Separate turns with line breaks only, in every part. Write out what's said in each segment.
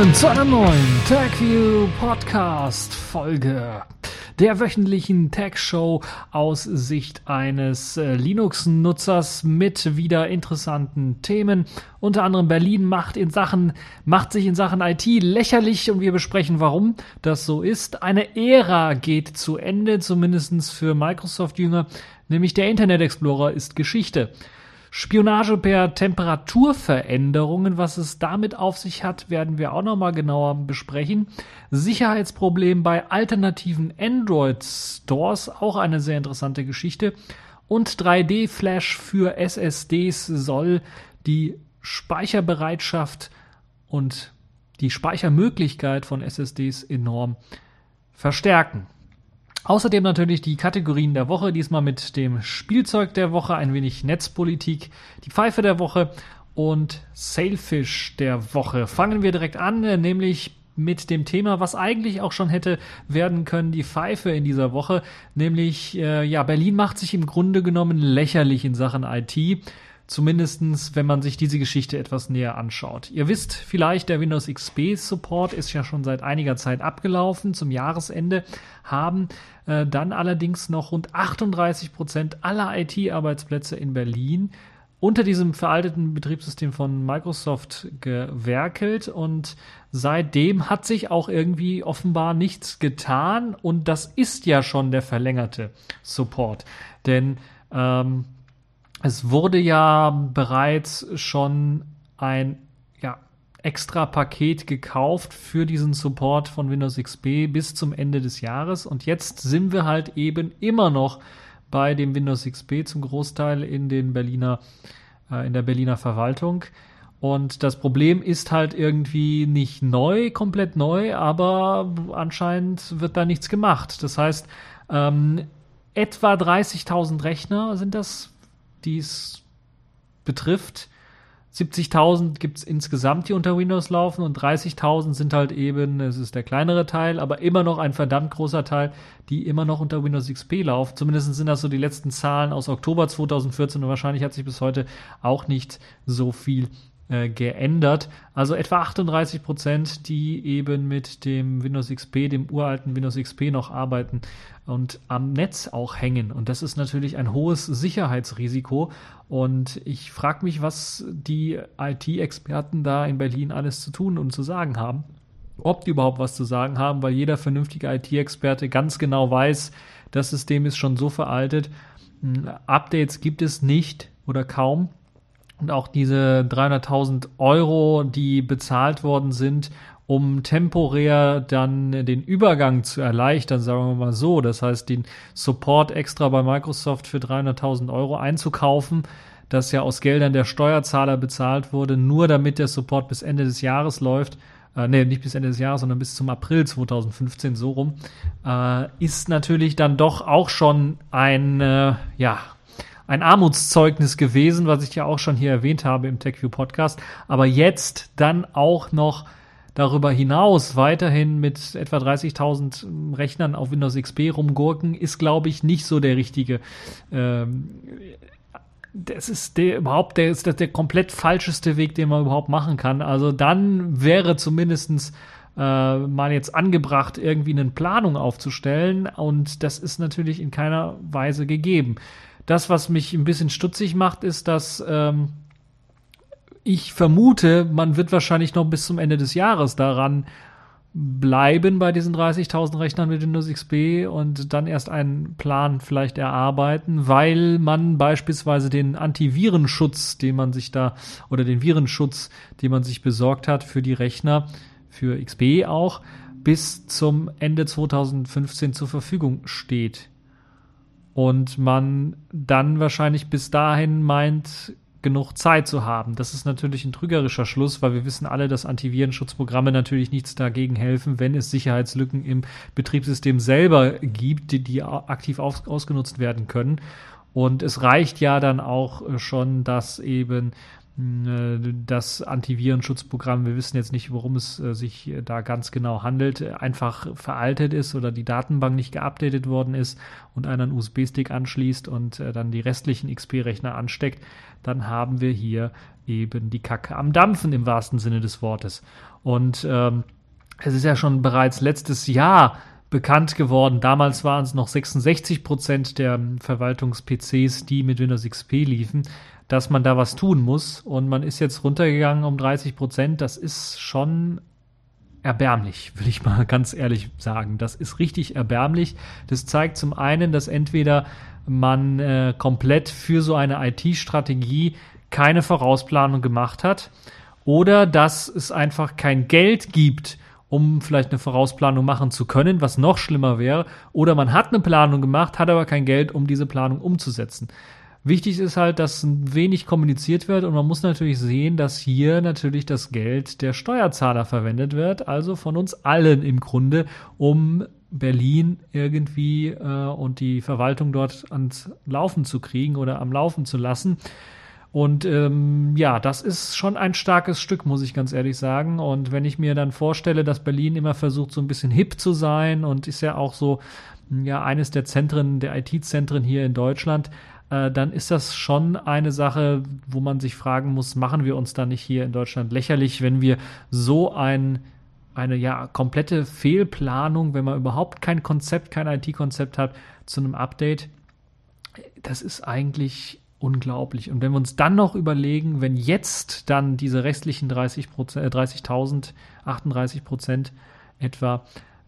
Willkommen zu einer neuen TechView Podcast Folge der wöchentlichen Tech Show aus Sicht eines äh, Linux-Nutzers mit wieder interessanten Themen. Unter anderem Berlin macht in Sachen, macht sich in Sachen IT lächerlich und wir besprechen, warum das so ist. Eine Ära geht zu Ende, zumindestens für Microsoft-Jünger, nämlich der Internet Explorer ist Geschichte. Spionage per Temperaturveränderungen, was es damit auf sich hat, werden wir auch nochmal genauer besprechen. Sicherheitsproblem bei alternativen Android Stores, auch eine sehr interessante Geschichte. Und 3D-Flash für SSDs soll die Speicherbereitschaft und die Speichermöglichkeit von SSDs enorm verstärken. Außerdem natürlich die Kategorien der Woche, diesmal mit dem Spielzeug der Woche, ein wenig Netzpolitik, die Pfeife der Woche und Sailfish der Woche. Fangen wir direkt an, nämlich mit dem Thema, was eigentlich auch schon hätte werden können, die Pfeife in dieser Woche, nämlich äh, ja, Berlin macht sich im Grunde genommen lächerlich in Sachen IT. Zumindestens, wenn man sich diese Geschichte etwas näher anschaut. Ihr wisst vielleicht, der Windows XP Support ist ja schon seit einiger Zeit abgelaufen. Zum Jahresende haben äh, dann allerdings noch rund 38 Prozent aller IT-Arbeitsplätze in Berlin unter diesem veralteten Betriebssystem von Microsoft gewerkelt und seitdem hat sich auch irgendwie offenbar nichts getan und das ist ja schon der verlängerte Support. Denn ähm, es wurde ja bereits schon ein ja, extra Paket gekauft für diesen Support von Windows XP bis zum Ende des Jahres. Und jetzt sind wir halt eben immer noch bei dem Windows XP zum Großteil in den Berliner, äh, in der Berliner Verwaltung. Und das Problem ist halt irgendwie nicht neu, komplett neu, aber anscheinend wird da nichts gemacht. Das heißt, ähm, etwa 30.000 Rechner sind das die es betrifft. 70.000 gibt es insgesamt, die unter Windows laufen und 30.000 sind halt eben, es ist der kleinere Teil, aber immer noch ein verdammt großer Teil, die immer noch unter Windows XP laufen. Zumindest sind das so die letzten Zahlen aus Oktober 2014 und wahrscheinlich hat sich bis heute auch nicht so viel äh, geändert. Also etwa 38 Prozent, die eben mit dem Windows XP, dem uralten Windows XP noch arbeiten und am Netz auch hängen. Und das ist natürlich ein hohes Sicherheitsrisiko. Und ich frage mich, was die IT-Experten da in Berlin alles zu tun und zu sagen haben. Ob die überhaupt was zu sagen haben, weil jeder vernünftige IT-Experte ganz genau weiß, das System ist schon so veraltet. Hm, Updates gibt es nicht oder kaum. Und auch diese 300.000 Euro, die bezahlt worden sind, um temporär dann den Übergang zu erleichtern, sagen wir mal so. Das heißt, den Support extra bei Microsoft für 300.000 Euro einzukaufen, das ja aus Geldern der Steuerzahler bezahlt wurde, nur damit der Support bis Ende des Jahres läuft. Äh, nee, nicht bis Ende des Jahres, sondern bis zum April 2015 so rum, äh, ist natürlich dann doch auch schon ein, äh, ja, ein Armutszeugnis gewesen, was ich ja auch schon hier erwähnt habe im TechView Podcast. Aber jetzt dann auch noch darüber hinaus weiterhin mit etwa 30.000 Rechnern auf Windows XP rumgurken, ist, glaube ich, nicht so der richtige. Ähm, das ist der überhaupt der ist das der komplett falscheste Weg, den man überhaupt machen kann. Also dann wäre zumindestens äh, mal jetzt angebracht, irgendwie eine Planung aufzustellen und das ist natürlich in keiner Weise gegeben. Das, was mich ein bisschen stutzig macht, ist, dass ähm, ich vermute, man wird wahrscheinlich noch bis zum Ende des Jahres daran bleiben bei diesen 30.000 Rechnern mit Windows XP und dann erst einen Plan vielleicht erarbeiten, weil man beispielsweise den Antivirenschutz, den man sich da oder den Virenschutz, den man sich besorgt hat für die Rechner, für XP auch, bis zum Ende 2015 zur Verfügung steht. Und man dann wahrscheinlich bis dahin meint, genug Zeit zu haben. Das ist natürlich ein trügerischer Schluss, weil wir wissen alle, dass Antivirenschutzprogramme natürlich nichts dagegen helfen, wenn es Sicherheitslücken im Betriebssystem selber gibt, die, die aktiv aus, ausgenutzt werden können. Und es reicht ja dann auch schon, dass eben äh, das Antivirenschutzprogramm, wir wissen jetzt nicht, worum es äh, sich da ganz genau handelt, einfach veraltet ist oder die Datenbank nicht geupdatet worden ist und einer einen USB-Stick anschließt und äh, dann die restlichen XP-Rechner ansteckt, dann haben wir hier eben die Kacke am Dampfen im wahrsten Sinne des Wortes. Und ähm, es ist ja schon bereits letztes Jahr bekannt geworden. Damals waren es noch 66 Prozent der Verwaltungs-PCs, die mit Windows XP liefen dass man da was tun muss. Und man ist jetzt runtergegangen um 30 Prozent. Das ist schon erbärmlich, will ich mal ganz ehrlich sagen. Das ist richtig erbärmlich. Das zeigt zum einen, dass entweder man äh, komplett für so eine IT-Strategie keine Vorausplanung gemacht hat oder dass es einfach kein Geld gibt, um vielleicht eine Vorausplanung machen zu können, was noch schlimmer wäre, oder man hat eine Planung gemacht, hat aber kein Geld, um diese Planung umzusetzen. Wichtig ist halt, dass wenig kommuniziert wird und man muss natürlich sehen, dass hier natürlich das Geld der Steuerzahler verwendet wird, also von uns allen im Grunde, um Berlin irgendwie äh, und die Verwaltung dort ans Laufen zu kriegen oder am Laufen zu lassen. Und ähm, ja, das ist schon ein starkes Stück, muss ich ganz ehrlich sagen. Und wenn ich mir dann vorstelle, dass Berlin immer versucht, so ein bisschen hip zu sein und ist ja auch so ja eines der Zentren, der IT-Zentren hier in Deutschland, äh, dann ist das schon eine Sache, wo man sich fragen muss, machen wir uns da nicht hier in Deutschland lächerlich, wenn wir so ein eine ja komplette Fehlplanung, wenn man überhaupt kein Konzept, kein IT-Konzept hat zu einem Update, das ist eigentlich unglaublich. Und wenn wir uns dann noch überlegen, wenn jetzt dann diese restlichen 30 Prozent, äh, 30.000, 38 Prozent etwa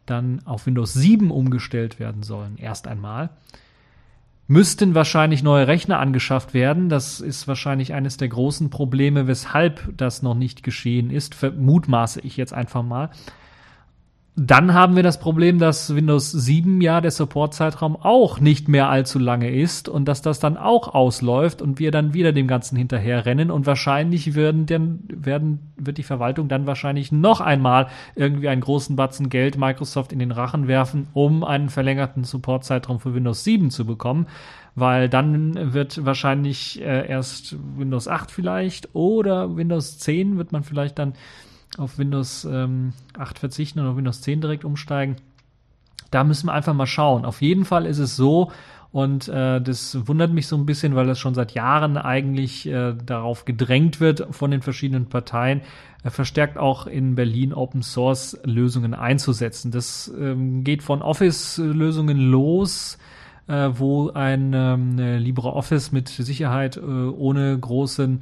dann auf Windows 7 umgestellt werden sollen, erst einmal, müssten wahrscheinlich neue Rechner angeschafft werden. Das ist wahrscheinlich eines der großen Probleme, weshalb das noch nicht geschehen ist. Vermutmaße ich jetzt einfach mal. Dann haben wir das Problem, dass Windows 7 ja der Support-Zeitraum auch nicht mehr allzu lange ist und dass das dann auch ausläuft und wir dann wieder dem Ganzen hinterherrennen und wahrscheinlich werden, dann, werden, wird die Verwaltung dann wahrscheinlich noch einmal irgendwie einen großen Batzen Geld Microsoft in den Rachen werfen, um einen verlängerten Support-Zeitraum für Windows 7 zu bekommen weil dann wird wahrscheinlich äh, erst Windows 8 vielleicht oder Windows 10 wird man vielleicht dann auf Windows ähm, 8 verzichten und auf Windows 10 direkt umsteigen. Da müssen wir einfach mal schauen. Auf jeden Fall ist es so, und äh, das wundert mich so ein bisschen, weil das schon seit Jahren eigentlich äh, darauf gedrängt wird von den verschiedenen Parteien, äh, verstärkt auch in Berlin Open Source Lösungen einzusetzen. Das ähm, geht von Office-Lösungen los, äh, wo ein ähm, LibreOffice mit Sicherheit äh, ohne großen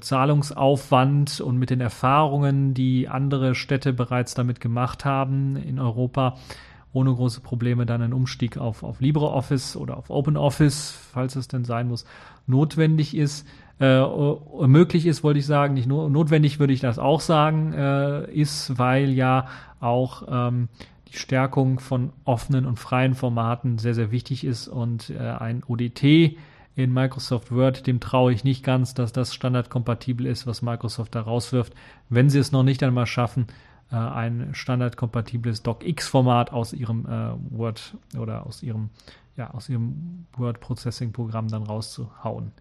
Zahlungsaufwand und mit den Erfahrungen, die andere Städte bereits damit gemacht haben in Europa, ohne große Probleme dann ein Umstieg auf, auf LibreOffice oder auf OpenOffice, falls es denn sein muss, notwendig ist. Äh, möglich ist, wollte ich sagen, nicht nur notwendig würde ich das auch sagen, äh, ist, weil ja auch ähm, die Stärkung von offenen und freien Formaten sehr, sehr wichtig ist und äh, ein ODT in Microsoft Word, dem traue ich nicht ganz, dass das standardkompatibel ist, was Microsoft da rauswirft. Wenn sie es noch nicht einmal schaffen, äh, ein standardkompatibles DocX-Format aus ihrem äh, Word oder aus ihrem, ja, aus ihrem Word-Processing-Programm dann rauszuhauen.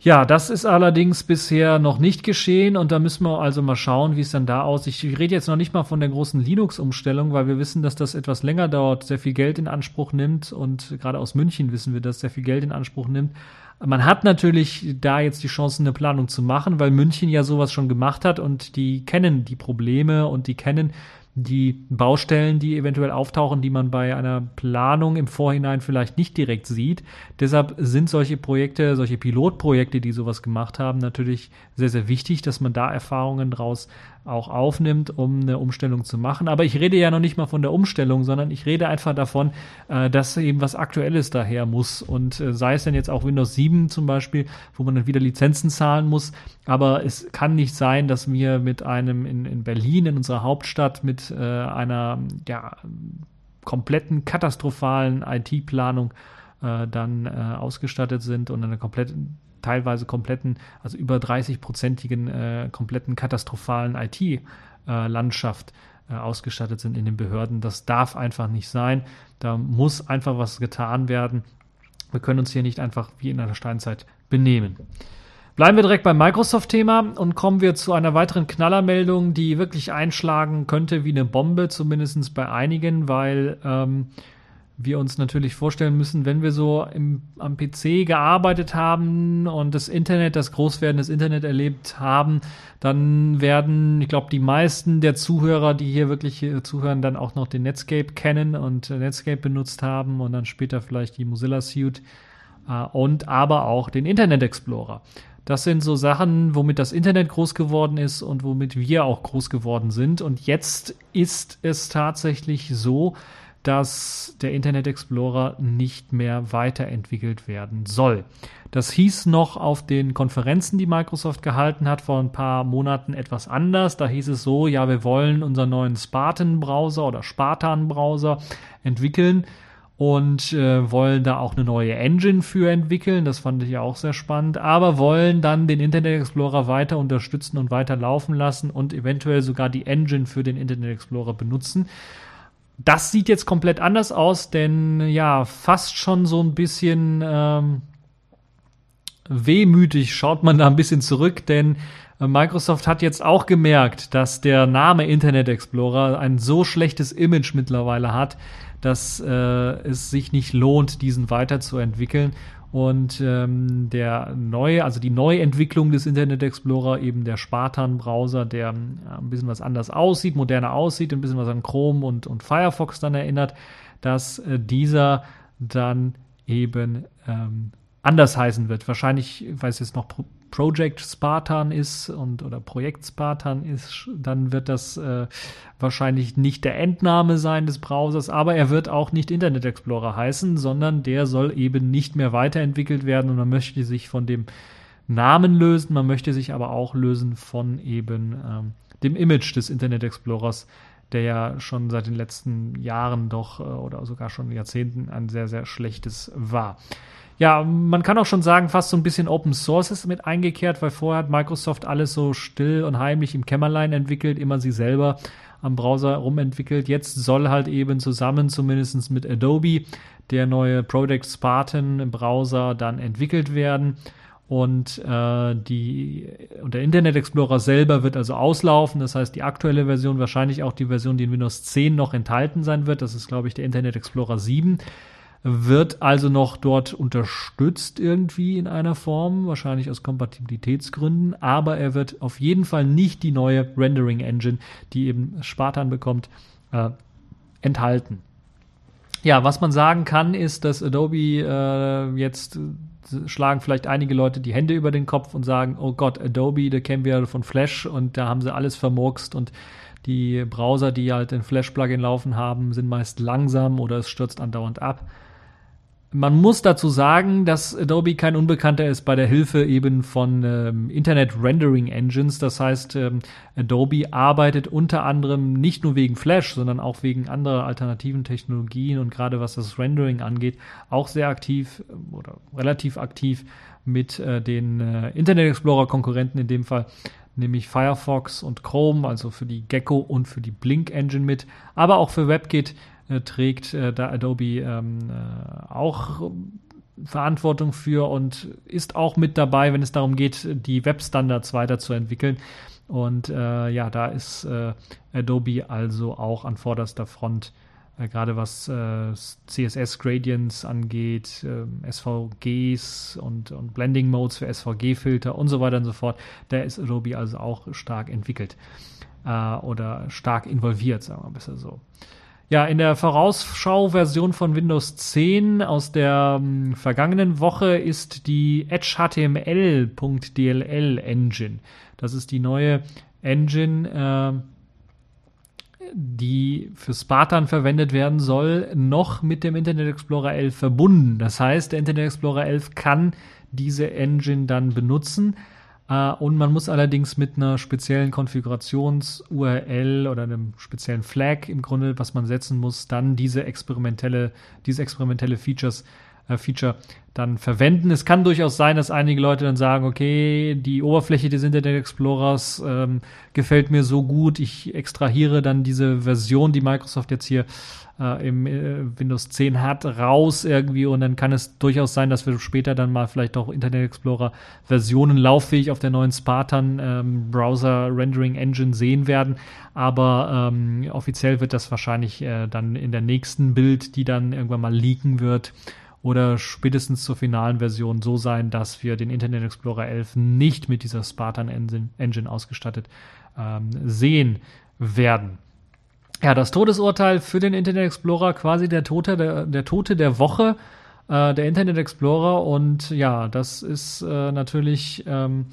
Ja, das ist allerdings bisher noch nicht geschehen und da müssen wir also mal schauen, wie es dann da aussieht. Ich rede jetzt noch nicht mal von der großen Linux-Umstellung, weil wir wissen, dass das etwas länger dauert, sehr viel Geld in Anspruch nimmt und gerade aus München wissen wir, dass sehr viel Geld in Anspruch nimmt. Man hat natürlich da jetzt die Chance, eine Planung zu machen, weil München ja sowas schon gemacht hat und die kennen die Probleme und die kennen die Baustellen, die eventuell auftauchen, die man bei einer Planung im Vorhinein vielleicht nicht direkt sieht. Deshalb sind solche Projekte, solche Pilotprojekte, die sowas gemacht haben, natürlich sehr, sehr wichtig, dass man da Erfahrungen draus auch aufnimmt, um eine Umstellung zu machen. Aber ich rede ja noch nicht mal von der Umstellung, sondern ich rede einfach davon, äh, dass eben was Aktuelles daher muss. Und äh, sei es denn jetzt auch Windows 7 zum Beispiel, wo man dann wieder Lizenzen zahlen muss. Aber es kann nicht sein, dass wir mit einem in, in Berlin, in unserer Hauptstadt, mit äh, einer ja, kompletten katastrophalen IT-Planung äh, dann äh, ausgestattet sind und eine komplett teilweise kompletten, also über 30-prozentigen äh, kompletten katastrophalen IT-Landschaft äh, ausgestattet sind in den Behörden. Das darf einfach nicht sein. Da muss einfach was getan werden. Wir können uns hier nicht einfach wie in einer Steinzeit benehmen. Bleiben wir direkt beim Microsoft-Thema und kommen wir zu einer weiteren Knallermeldung, die wirklich einschlagen könnte wie eine Bombe, zumindest bei einigen, weil ähm, wir uns natürlich vorstellen müssen, wenn wir so im, am PC gearbeitet haben und das Internet, das Großwerden des Internet erlebt haben, dann werden, ich glaube, die meisten der Zuhörer, die hier wirklich hier zuhören, dann auch noch den Netscape kennen und Netscape benutzt haben und dann später vielleicht die Mozilla Suite äh, und aber auch den Internet Explorer. Das sind so Sachen, womit das Internet groß geworden ist und womit wir auch groß geworden sind. Und jetzt ist es tatsächlich so, dass der Internet Explorer nicht mehr weiterentwickelt werden soll. Das hieß noch auf den Konferenzen, die Microsoft gehalten hat, vor ein paar Monaten etwas anders. Da hieß es so, ja, wir wollen unseren neuen Spartan-Browser oder Spartan-Browser entwickeln und äh, wollen da auch eine neue Engine für entwickeln. Das fand ich ja auch sehr spannend. Aber wollen dann den Internet Explorer weiter unterstützen und weiter laufen lassen und eventuell sogar die Engine für den Internet Explorer benutzen. Das sieht jetzt komplett anders aus, denn ja, fast schon so ein bisschen ähm, wehmütig schaut man da ein bisschen zurück, denn äh, Microsoft hat jetzt auch gemerkt, dass der Name Internet Explorer ein so schlechtes Image mittlerweile hat, dass äh, es sich nicht lohnt, diesen weiterzuentwickeln. Und ähm, der neue, also die Neuentwicklung des Internet Explorer, eben der Spartan-Browser, der ja, äh, ein bisschen was anders aussieht, moderner aussieht, ein bisschen was an Chrome und, und Firefox dann erinnert, dass äh, dieser dann eben ähm, anders heißen wird. Wahrscheinlich, weil es jetzt noch Project Spartan ist und oder Projekt Spartan ist, dann wird das äh, wahrscheinlich nicht der Endname sein des Browsers, aber er wird auch nicht Internet Explorer heißen, sondern der soll eben nicht mehr weiterentwickelt werden und man möchte sich von dem Namen lösen, man möchte sich aber auch lösen von eben ähm, dem Image des Internet Explorers, der ja schon seit den letzten Jahren doch äh, oder sogar schon Jahrzehnten ein sehr, sehr schlechtes war ja, man kann auch schon sagen, fast so ein bisschen Open Source ist mit eingekehrt, weil vorher hat Microsoft alles so still und heimlich im Kämmerlein entwickelt, immer sie selber am Browser rumentwickelt. Jetzt soll halt eben zusammen, zumindest mit Adobe, der neue Project Spartan Browser dann entwickelt werden. Und, äh, die, und der Internet Explorer selber wird also auslaufen. Das heißt, die aktuelle Version, wahrscheinlich auch die Version, die in Windows 10 noch enthalten sein wird, das ist, glaube ich, der Internet Explorer 7 wird also noch dort unterstützt irgendwie in einer Form, wahrscheinlich aus Kompatibilitätsgründen, aber er wird auf jeden Fall nicht die neue Rendering Engine, die eben Spartan bekommt, äh, enthalten. Ja, was man sagen kann, ist, dass Adobe äh, jetzt äh, schlagen vielleicht einige Leute die Hände über den Kopf und sagen, oh Gott, Adobe, da kennen wir von Flash und da haben sie alles vermurkst und die Browser, die halt ein Flash-Plugin laufen haben, sind meist langsam oder es stürzt andauernd ab. Man muss dazu sagen, dass Adobe kein Unbekannter ist bei der Hilfe eben von ähm, Internet Rendering Engines. Das heißt, ähm, Adobe arbeitet unter anderem nicht nur wegen Flash, sondern auch wegen anderer alternativen Technologien und gerade was das Rendering angeht, auch sehr aktiv äh, oder relativ aktiv mit äh, den äh, Internet Explorer Konkurrenten in dem Fall nämlich Firefox und Chrome, also für die Gecko und für die Blink Engine mit, aber auch für WebKit äh, trägt äh, da Adobe ähm, äh, auch Verantwortung für und ist auch mit dabei, wenn es darum geht, die Webstandards weiterzuentwickeln. Und äh, ja, da ist äh, Adobe also auch an vorderster Front, gerade was CSS Gradients angeht, ähm, SVGs und, und Blending Modes für SVG-Filter und so weiter und so fort. Da ist Adobe also auch stark entwickelt oder stark involviert, sagen wir besser so. Ja, in der Vorausschau-Version von Windows 10 aus der ähm, vergangenen Woche ist die Edge HTML.dll Engine. Das ist die neue Engine, äh, die für Spartan verwendet werden soll, noch mit dem Internet Explorer 11 verbunden. Das heißt, der Internet Explorer 11 kann diese Engine dann benutzen Uh, und man muss allerdings mit einer speziellen Konfigurations-URL oder einem speziellen Flag im Grunde, was man setzen muss, dann diese experimentelle, diese experimentelle Features Feature dann verwenden. Es kann durchaus sein, dass einige Leute dann sagen, okay, die Oberfläche des Internet Explorers ähm, gefällt mir so gut, ich extrahiere dann diese Version, die Microsoft jetzt hier äh, im äh, Windows 10 hat, raus irgendwie und dann kann es durchaus sein, dass wir später dann mal vielleicht auch Internet Explorer Versionen lauffähig auf der neuen Spartan ähm, Browser Rendering Engine sehen werden, aber ähm, offiziell wird das wahrscheinlich äh, dann in der nächsten Bild, die dann irgendwann mal leaken wird, oder spätestens zur finalen Version so sein, dass wir den Internet Explorer 11 nicht mit dieser Spartan Engine ausgestattet ähm, sehen werden. Ja, das Todesurteil für den Internet Explorer, quasi der Tote der, der Tote der Woche, äh, der Internet Explorer. Und ja, das ist äh, natürlich ähm,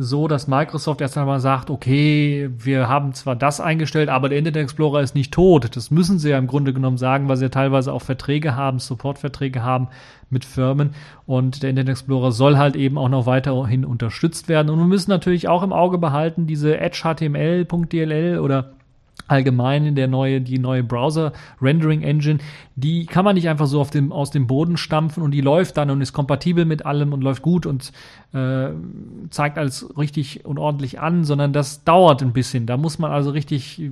so, dass Microsoft erst einmal sagt, okay, wir haben zwar das eingestellt, aber der Internet Explorer ist nicht tot. Das müssen sie ja im Grunde genommen sagen, weil sie ja teilweise auch Verträge haben, Supportverträge haben mit Firmen. Und der Internet Explorer soll halt eben auch noch weiterhin unterstützt werden. Und wir müssen natürlich auch im Auge behalten, diese Edge HTML.dll oder allgemein der neue, die neue Browser Rendering Engine, die kann man nicht einfach so auf dem, aus dem Boden stampfen und die läuft dann und ist kompatibel mit allem und läuft gut und äh, zeigt alles richtig und ordentlich an, sondern das dauert ein bisschen. Da muss man also richtig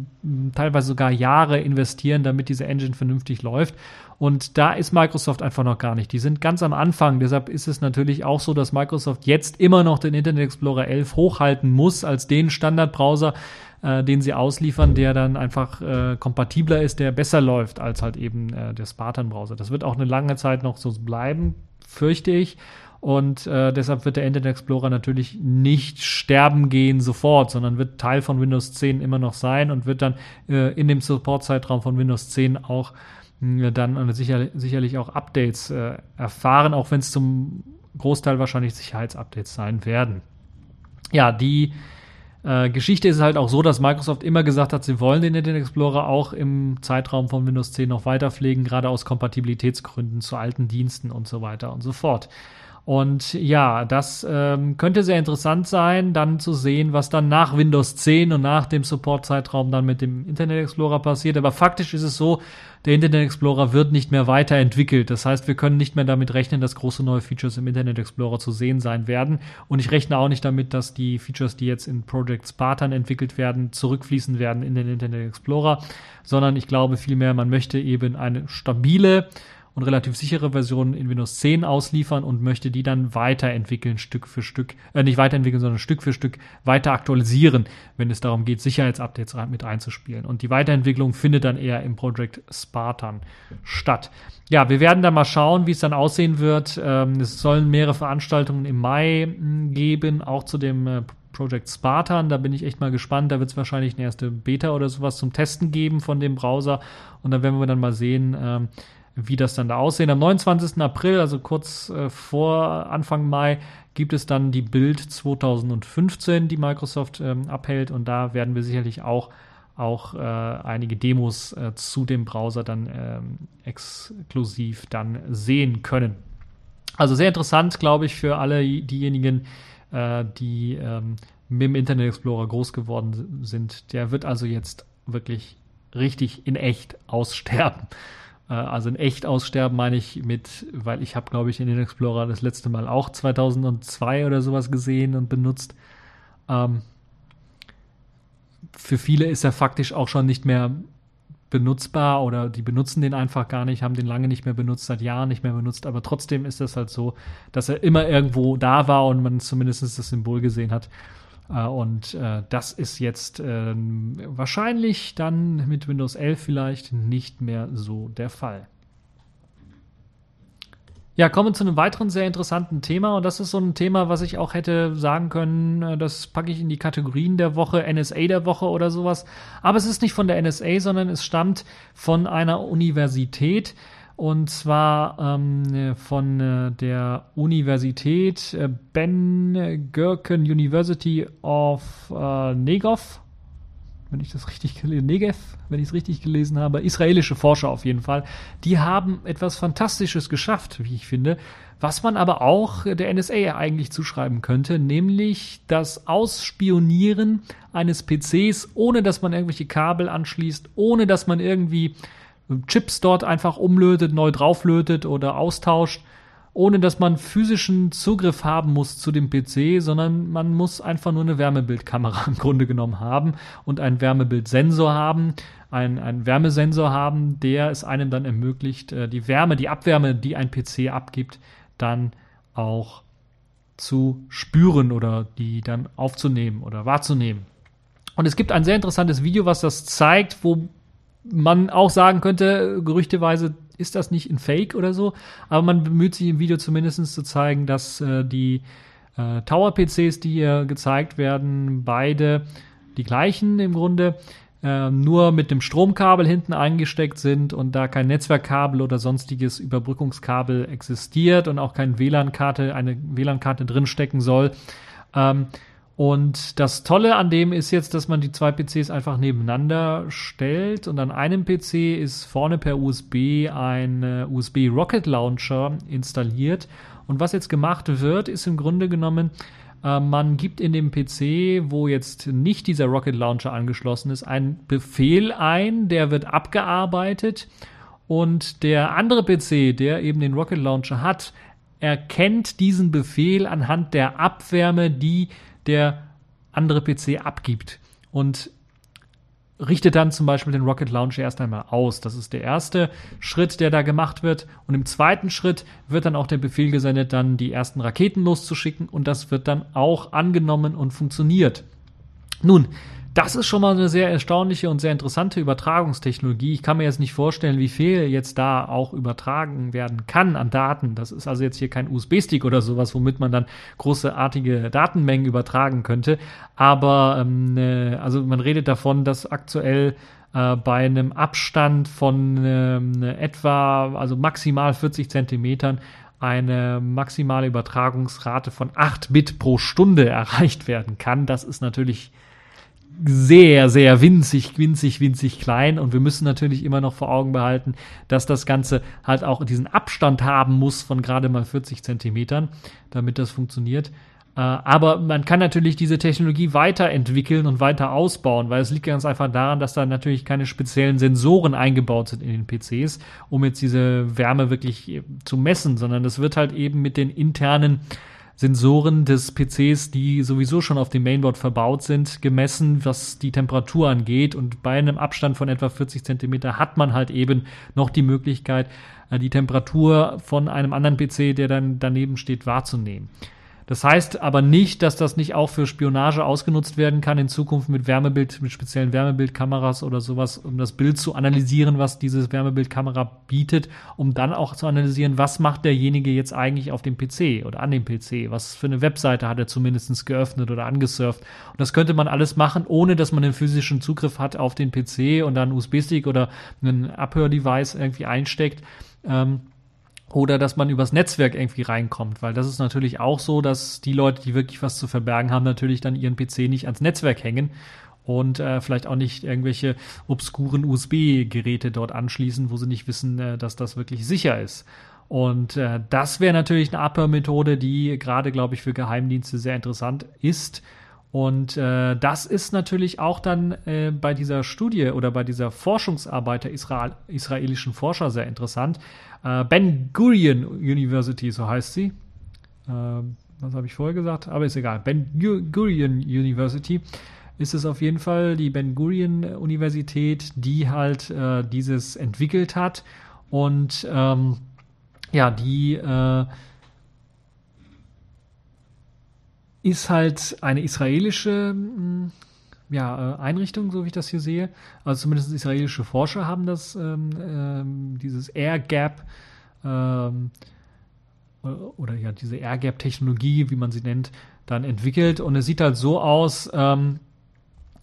teilweise sogar Jahre investieren, damit diese Engine vernünftig läuft. Und da ist Microsoft einfach noch gar nicht. Die sind ganz am Anfang. Deshalb ist es natürlich auch so, dass Microsoft jetzt immer noch den Internet Explorer 11 hochhalten muss als den Standardbrowser, äh, den sie ausliefern, der dann einfach äh, kompatibler ist, der besser läuft als halt eben äh, der Spartan-Browser. Das wird auch eine lange Zeit noch so bleiben, fürchte ich. Und äh, deshalb wird der Internet Explorer natürlich nicht sterben gehen sofort, sondern wird Teil von Windows 10 immer noch sein und wird dann äh, in dem Support-Zeitraum von Windows 10 auch dann sicher, sicherlich auch Updates äh, erfahren, auch wenn es zum Großteil wahrscheinlich Sicherheitsupdates sein werden. Ja, die äh, Geschichte ist halt auch so, dass Microsoft immer gesagt hat, sie wollen den Internet Explorer auch im Zeitraum von Windows 10 noch weiter pflegen, gerade aus Kompatibilitätsgründen zu alten Diensten und so weiter und so fort. Und ja, das ähm, könnte sehr interessant sein, dann zu sehen, was dann nach Windows 10 und nach dem Support-Zeitraum dann mit dem Internet Explorer passiert. Aber faktisch ist es so, der Internet Explorer wird nicht mehr weiterentwickelt. Das heißt, wir können nicht mehr damit rechnen, dass große neue Features im Internet Explorer zu sehen sein werden. Und ich rechne auch nicht damit, dass die Features, die jetzt in Project Spartan entwickelt werden, zurückfließen werden in den Internet Explorer, sondern ich glaube vielmehr, man möchte eben eine stabile, und relativ sichere Versionen in Windows 10 ausliefern und möchte die dann weiterentwickeln, Stück für Stück, äh, nicht weiterentwickeln, sondern Stück für Stück weiter aktualisieren, wenn es darum geht, Sicherheitsupdates mit einzuspielen. Und die Weiterentwicklung findet dann eher im Project Spartan statt. Ja, wir werden dann mal schauen, wie es dann aussehen wird. Ähm, es sollen mehrere Veranstaltungen im Mai hm, geben, auch zu dem äh, Project Spartan. Da bin ich echt mal gespannt. Da wird es wahrscheinlich eine erste Beta oder sowas zum Testen geben von dem Browser. Und dann werden wir dann mal sehen, ähm, wie das dann da aussehen. Am 29. April, also kurz äh, vor Anfang Mai, gibt es dann die Bild 2015, die Microsoft ähm, abhält und da werden wir sicherlich auch auch äh, einige Demos äh, zu dem Browser dann ähm, exklusiv dann sehen können. Also sehr interessant, glaube ich, für alle diejenigen, äh, die ähm, mit dem Internet Explorer groß geworden sind. Der wird also jetzt wirklich richtig in echt aussterben. Äh, also in echt aussterben meine ich mit, weil ich habe, glaube ich, in den Explorer das letzte Mal auch 2002 oder sowas gesehen und benutzt. Ähm, für viele ist er faktisch auch schon nicht mehr benutzbar oder die benutzen den einfach gar nicht, haben den lange nicht mehr benutzt, seit Jahren nicht mehr benutzt, aber trotzdem ist es halt so, dass er immer irgendwo da war und man zumindest das Symbol gesehen hat. Äh, und äh, das ist jetzt äh, wahrscheinlich dann mit Windows 11 vielleicht nicht mehr so der Fall. Ja, kommen wir zu einem weiteren sehr interessanten Thema und das ist so ein Thema, was ich auch hätte sagen können, äh, das packe ich in die Kategorien der Woche, NSA der Woche oder sowas. Aber es ist nicht von der NSA, sondern es stammt von einer Universität, und zwar ähm, von äh, der Universität äh, Ben Gurken University of äh, Negev, wenn ich das richtig gelesen Negev, wenn ich es richtig gelesen habe, israelische Forscher auf jeden Fall, die haben etwas Fantastisches geschafft, wie ich finde, was man aber auch der NSA eigentlich zuschreiben könnte, nämlich das Ausspionieren eines PCs, ohne dass man irgendwelche Kabel anschließt, ohne dass man irgendwie Chips dort einfach umlötet, neu drauflötet oder austauscht, ohne dass man physischen Zugriff haben muss zu dem PC, sondern man muss einfach nur eine Wärmebildkamera im Grunde genommen haben und einen Wärmebildsensor haben, einen, einen Wärmesensor haben, der es einem dann ermöglicht, äh, die Wärme, die Abwärme, die ein PC abgibt, dann auch zu spüren oder die dann aufzunehmen oder wahrzunehmen. Und es gibt ein sehr interessantes Video, was das zeigt, wo man auch sagen könnte, gerüchteweise ist das nicht ein Fake oder so, aber man bemüht sich im Video zumindest zu zeigen, dass äh, die äh, Tower-PCs, die hier gezeigt werden, beide die gleichen im Grunde, äh, nur mit dem Stromkabel hinten eingesteckt sind und da kein Netzwerkkabel oder sonstiges Überbrückungskabel existiert und auch keine WLAN-Karte, eine WLAN-Karte drinstecken soll. Ähm, und das Tolle an dem ist jetzt, dass man die zwei PCs einfach nebeneinander stellt und an einem PC ist vorne per USB ein äh, USB Rocket Launcher installiert. Und was jetzt gemacht wird, ist im Grunde genommen, äh, man gibt in dem PC, wo jetzt nicht dieser Rocket Launcher angeschlossen ist, einen Befehl ein, der wird abgearbeitet und der andere PC, der eben den Rocket Launcher hat, erkennt diesen Befehl anhand der Abwärme, die der andere PC abgibt und richtet dann zum Beispiel den Rocket Launcher erst einmal aus. Das ist der erste Schritt, der da gemacht wird. Und im zweiten Schritt wird dann auch der Befehl gesendet, dann die ersten Raketen loszuschicken und das wird dann auch angenommen und funktioniert. Nun, das ist schon mal eine sehr erstaunliche und sehr interessante Übertragungstechnologie. Ich kann mir jetzt nicht vorstellen, wie viel jetzt da auch übertragen werden kann an Daten. Das ist also jetzt hier kein USB-Stick oder sowas, womit man dann großartige Datenmengen übertragen könnte. Aber ähm, äh, also man redet davon, dass aktuell äh, bei einem Abstand von ähm, etwa, also maximal 40 Zentimetern, eine maximale Übertragungsrate von 8 Bit pro Stunde erreicht werden kann. Das ist natürlich sehr, sehr winzig, winzig, winzig klein. Und wir müssen natürlich immer noch vor Augen behalten, dass das Ganze halt auch diesen Abstand haben muss von gerade mal 40 Zentimetern, damit das funktioniert. Äh, aber man kann natürlich diese Technologie weiterentwickeln und weiter ausbauen, weil es liegt ganz einfach daran, dass da natürlich keine speziellen Sensoren eingebaut sind in den PCs, um jetzt diese Wärme wirklich zu messen, sondern das wird halt eben mit den internen Sensoren des PCs, die sowieso schon auf dem Mainboard verbaut sind, gemessen, was die Temperatur angeht. Und bei einem Abstand von etwa 40 Zentimeter hat man halt eben noch die Möglichkeit, äh, die Temperatur von einem anderen PC, der dann daneben steht, wahrzunehmen. Das heißt aber nicht, dass das nicht auch für Spionage ausgenutzt werden kann in Zukunft mit Wärmebild, mit speziellen Wärmebildkameras oder sowas, um das Bild zu analysieren, was diese Wärmebildkamera bietet, um dann auch zu analysieren, was macht derjenige jetzt eigentlich auf dem PC oder an dem PC, was für eine Webseite hat er zumindest geöffnet oder angesurft. Und das könnte man alles machen, ohne dass man den physischen Zugriff hat auf den PC und dann USB-Stick oder ein Abhördevice irgendwie einsteckt. Ähm, oder dass man übers Netzwerk irgendwie reinkommt, weil das ist natürlich auch so, dass die Leute, die wirklich was zu verbergen haben, natürlich dann ihren PC nicht ans Netzwerk hängen und äh, vielleicht auch nicht irgendwelche obskuren USB-Geräte dort anschließen, wo sie nicht wissen, äh, dass das wirklich sicher ist. Und äh, das wäre natürlich eine Abhörmethode, die gerade, glaube ich, für Geheimdienste sehr interessant ist. Und äh, das ist natürlich auch dann äh, bei dieser Studie oder bei dieser Forschungsarbeit der Israel israelischen Forscher sehr interessant, äh, Ben Gurion University, so heißt sie. Äh, was habe ich vorher gesagt? Aber ist egal. Ben Gurion University ist es auf jeden Fall die Ben Gurion Universität, die halt äh, dieses entwickelt hat und ähm, ja, die äh, ist halt eine israelische hm, ja, äh, Einrichtung, so wie ich das hier sehe. Also zumindest israelische Forscher haben das, ähm, ähm, dieses Air Gap ähm, oder ja, diese Air Gap Technologie, wie man sie nennt, dann entwickelt. Und es sieht halt so aus, ähm,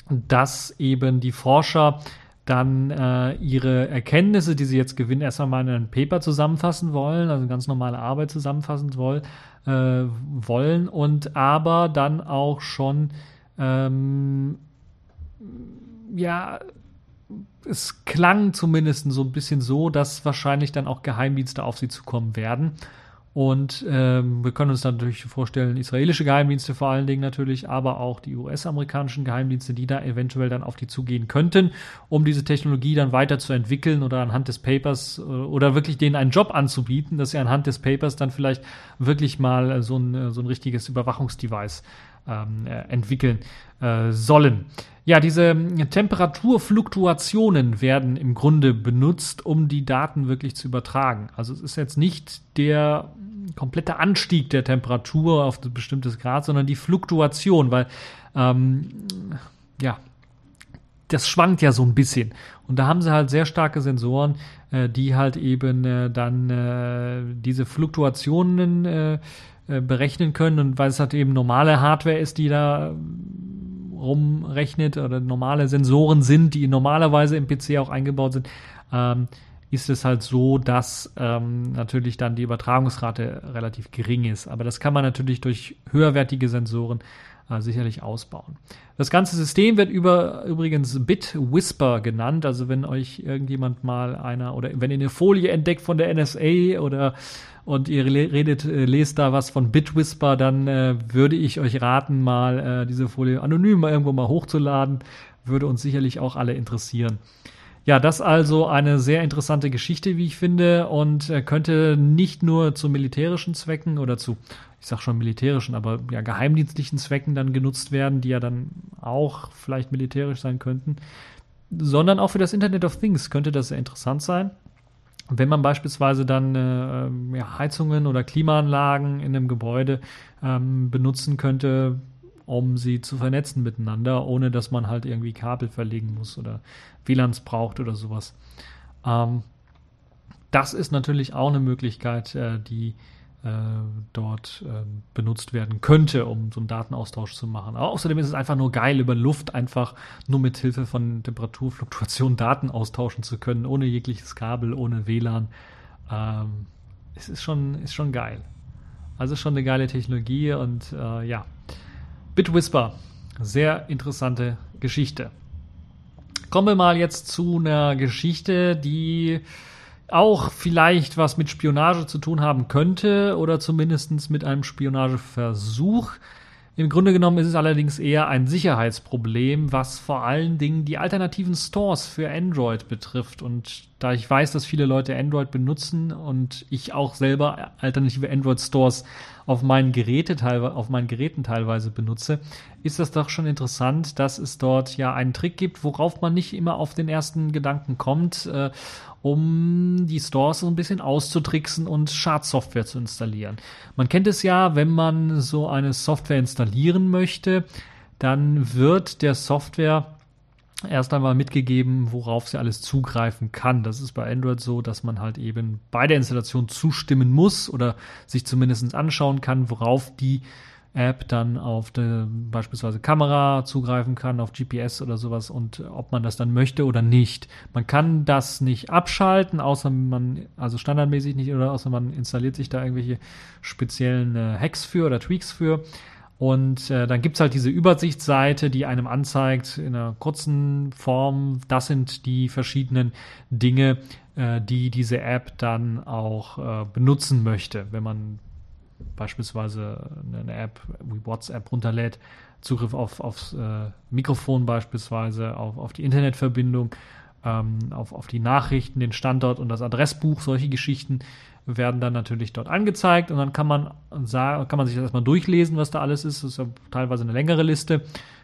dass eben die Forscher dann äh, ihre Erkenntnisse, die sie jetzt gewinnen, erst einmal in einem Paper zusammenfassen wollen, also eine ganz normale Arbeit zusammenfassen wollen, äh, wollen und aber dann auch schon ähm, ja, es klang zumindest so ein bisschen so, dass wahrscheinlich dann auch Geheimdienste auf sie zukommen werden. Und ähm, wir können uns natürlich vorstellen, israelische Geheimdienste vor allen Dingen natürlich, aber auch die US-amerikanischen Geheimdienste, die da eventuell dann auf die zugehen könnten, um diese Technologie dann weiterzuentwickeln oder anhand des Papers äh, oder wirklich denen einen Job anzubieten, dass sie anhand des Papers dann vielleicht wirklich mal so ein, so ein richtiges Überwachungsdevice ähm, äh, entwickeln äh, sollen. Ja, diese Temperaturfluktuationen werden im Grunde benutzt, um die Daten wirklich zu übertragen. Also es ist jetzt nicht der komplette Anstieg der Temperatur auf ein bestimmtes Grad, sondern die Fluktuation, weil ähm, ja, das schwankt ja so ein bisschen. Und da haben sie halt sehr starke Sensoren, äh, die halt eben äh, dann äh, diese Fluktuationen äh, berechnen können. Und weil es halt eben normale Hardware ist, die da rumrechnet oder normale Sensoren sind, die normalerweise im PC auch eingebaut sind, ähm, ist es halt so, dass ähm, natürlich dann die Übertragungsrate relativ gering ist. Aber das kann man natürlich durch höherwertige Sensoren äh, sicherlich ausbauen. Das ganze System wird über, übrigens BitWhisper genannt. Also wenn euch irgendjemand mal einer oder wenn ihr eine Folie entdeckt von der NSA oder und ihr redet, äh, lest da was von BitWhisper, dann äh, würde ich euch raten, mal äh, diese Folie anonym irgendwo mal hochzuladen. Würde uns sicherlich auch alle interessieren. Ja, das also eine sehr interessante Geschichte, wie ich finde, und äh, könnte nicht nur zu militärischen Zwecken oder zu, ich sag schon militärischen, aber ja, geheimdienstlichen Zwecken dann genutzt werden, die ja dann auch vielleicht militärisch sein könnten, sondern auch für das Internet of Things könnte das sehr interessant sein. Wenn man beispielsweise dann äh, ähm, ja, Heizungen oder Klimaanlagen in einem Gebäude ähm, benutzen könnte, um sie zu vernetzen miteinander, ohne dass man halt irgendwie Kabel verlegen muss oder WLANs braucht oder sowas. Ähm, das ist natürlich auch eine Möglichkeit, äh, die äh, dort äh, benutzt werden könnte, um so einen Datenaustausch zu machen. Aber außerdem ist es einfach nur geil, über Luft einfach nur mit Hilfe von Temperaturfluktuationen Daten austauschen zu können, ohne jegliches Kabel, ohne WLAN. Ähm, es ist schon, ist schon geil. Also schon eine geile Technologie und äh, ja. BitWhisper, sehr interessante Geschichte. Kommen wir mal jetzt zu einer Geschichte, die auch vielleicht was mit Spionage zu tun haben könnte oder zumindest mit einem Spionageversuch. Im Grunde genommen ist es allerdings eher ein Sicherheitsproblem, was vor allen Dingen die alternativen Stores für Android betrifft. Und da ich weiß, dass viele Leute Android benutzen und ich auch selber alternative Android Stores auf meinen, Geräte teilweise, auf meinen Geräten teilweise benutze, ist das doch schon interessant, dass es dort ja einen Trick gibt, worauf man nicht immer auf den ersten Gedanken kommt. Äh, um die Stores so ein bisschen auszutricksen und Schadsoftware zu installieren. Man kennt es ja, wenn man so eine Software installieren möchte, dann wird der Software erst einmal mitgegeben, worauf sie alles zugreifen kann. Das ist bei Android so, dass man halt eben bei der Installation zustimmen muss oder sich zumindest anschauen kann, worauf die App dann auf de, beispielsweise Kamera zugreifen kann, auf GPS oder sowas und ob man das dann möchte oder nicht. Man kann das nicht abschalten, außer man, also standardmäßig nicht, oder außer man installiert sich da irgendwelche speziellen äh, Hacks für oder Tweaks für. Und äh, dann gibt's halt diese Übersichtsseite, die einem anzeigt in einer kurzen Form, das sind die verschiedenen Dinge, äh, die diese App dann auch äh, benutzen möchte. Wenn man beispielsweise eine App wie WhatsApp runterlädt, Zugriff auf, aufs äh, Mikrofon beispielsweise, auf, auf die Internetverbindung, ähm, auf, auf die Nachrichten, den Standort und das Adressbuch, solche Geschichten werden dann natürlich dort angezeigt und dann kann man kann man sich das erstmal durchlesen, was da alles ist. Das ist ja teilweise eine längere Liste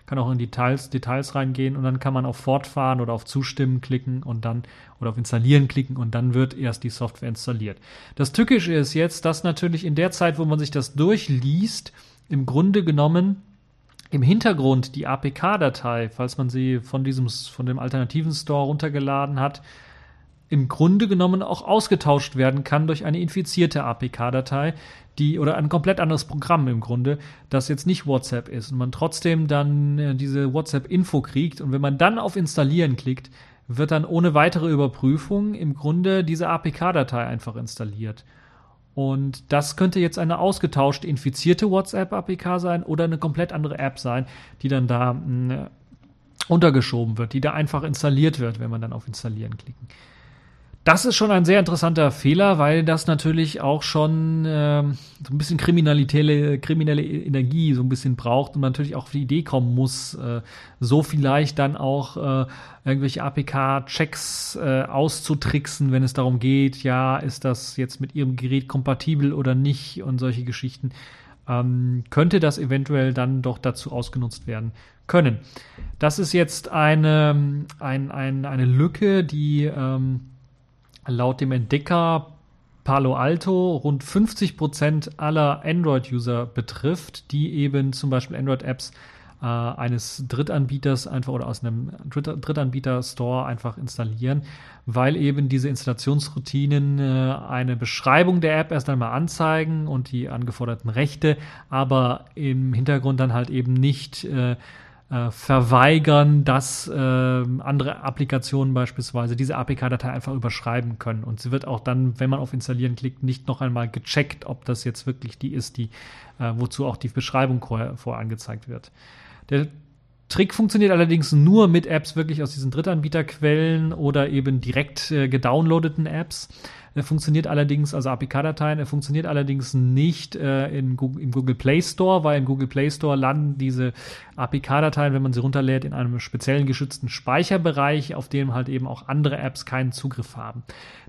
kann auch in Details, Details reingehen und dann kann man auf Fortfahren oder auf Zustimmen klicken und dann oder auf Installieren klicken und dann wird erst die Software installiert. Das Tückische ist jetzt, dass natürlich in der Zeit, wo man sich das durchliest, im Grunde genommen im Hintergrund die APK-Datei, falls man sie von diesem, von dem alternativen Store runtergeladen hat, im Grunde genommen auch ausgetauscht werden kann durch eine infizierte APK-Datei, die oder ein komplett anderes Programm im Grunde, das jetzt nicht WhatsApp ist und man trotzdem dann äh, diese WhatsApp-Info kriegt und wenn man dann auf Installieren klickt, wird dann ohne weitere Überprüfung im Grunde diese APK-Datei einfach installiert. Und das könnte jetzt eine ausgetauschte, infizierte WhatsApp-APK sein oder eine komplett andere App sein, die dann da mh, untergeschoben wird, die da einfach installiert wird, wenn man dann auf Installieren klicken. Das ist schon ein sehr interessanter Fehler, weil das natürlich auch schon äh, so ein bisschen kriminelle, kriminelle Energie so ein bisschen braucht und natürlich auch auf die Idee kommen muss, äh, so vielleicht dann auch äh, irgendwelche APK-Checks äh, auszutricksen, wenn es darum geht, ja, ist das jetzt mit Ihrem Gerät kompatibel oder nicht und solche Geschichten. Ähm, könnte das eventuell dann doch dazu ausgenutzt werden können. Das ist jetzt eine, ein, ein, eine Lücke, die ähm, laut dem Entdecker Palo Alto rund 50 Prozent aller Android-User betrifft, die eben zum Beispiel Android-Apps äh, eines Drittanbieters einfach oder aus einem Drittanbieter-Store einfach installieren, weil eben diese Installationsroutinen äh, eine Beschreibung der App erst einmal anzeigen und die angeforderten Rechte, aber im Hintergrund dann halt eben nicht äh, äh, verweigern, dass äh, andere Applikationen beispielsweise diese APK-Datei einfach überschreiben können. Und sie wird auch dann, wenn man auf Installieren klickt, nicht noch einmal gecheckt, ob das jetzt wirklich die ist, die, äh, wozu auch die Beschreibung vorher, vorher angezeigt wird. Der Trick funktioniert allerdings nur mit Apps wirklich aus diesen Drittanbieterquellen oder eben direkt äh, gedownloadeten Apps. Er funktioniert allerdings, also APK-Dateien, er funktioniert allerdings nicht äh, in Google, im Google Play Store, weil im Google Play Store landen diese APK-Dateien, wenn man sie runterlädt, in einem speziellen geschützten Speicherbereich, auf dem halt eben auch andere Apps keinen Zugriff haben.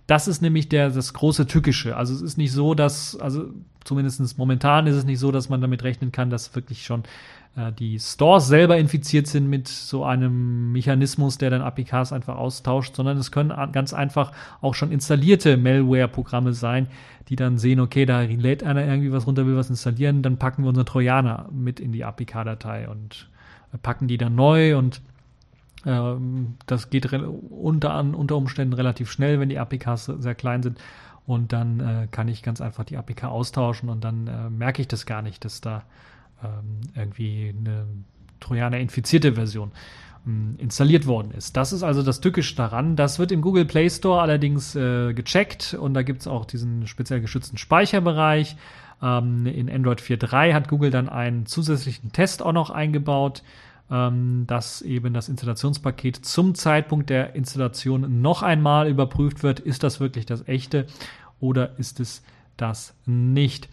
Das ist nämlich der, das große Tückische. Also es ist nicht so, dass, also zumindest momentan ist es nicht so, dass man damit rechnen kann, dass wirklich schon die Stores selber infiziert sind mit so einem Mechanismus, der dann APKs einfach austauscht, sondern es können ganz einfach auch schon installierte Malware-Programme sein, die dann sehen, okay, da lädt einer irgendwie was runter, will was installieren, dann packen wir unsere Trojaner mit in die APK-Datei und packen die dann neu und ähm, das geht unter, unter Umständen relativ schnell, wenn die APKs sehr klein sind. Und dann äh, kann ich ganz einfach die APK austauschen und dann äh, merke ich das gar nicht, dass da ähm, irgendwie eine Trojaner-infizierte Version ähm, installiert worden ist. Das ist also das Tückische daran. Das wird im Google Play Store allerdings äh, gecheckt und da gibt es auch diesen speziell geschützten Speicherbereich. Ähm, in Android 4.3 hat Google dann einen zusätzlichen Test auch noch eingebaut, ähm, dass eben das Installationspaket zum Zeitpunkt der Installation noch einmal überprüft wird, ist das wirklich das echte oder ist es das nicht.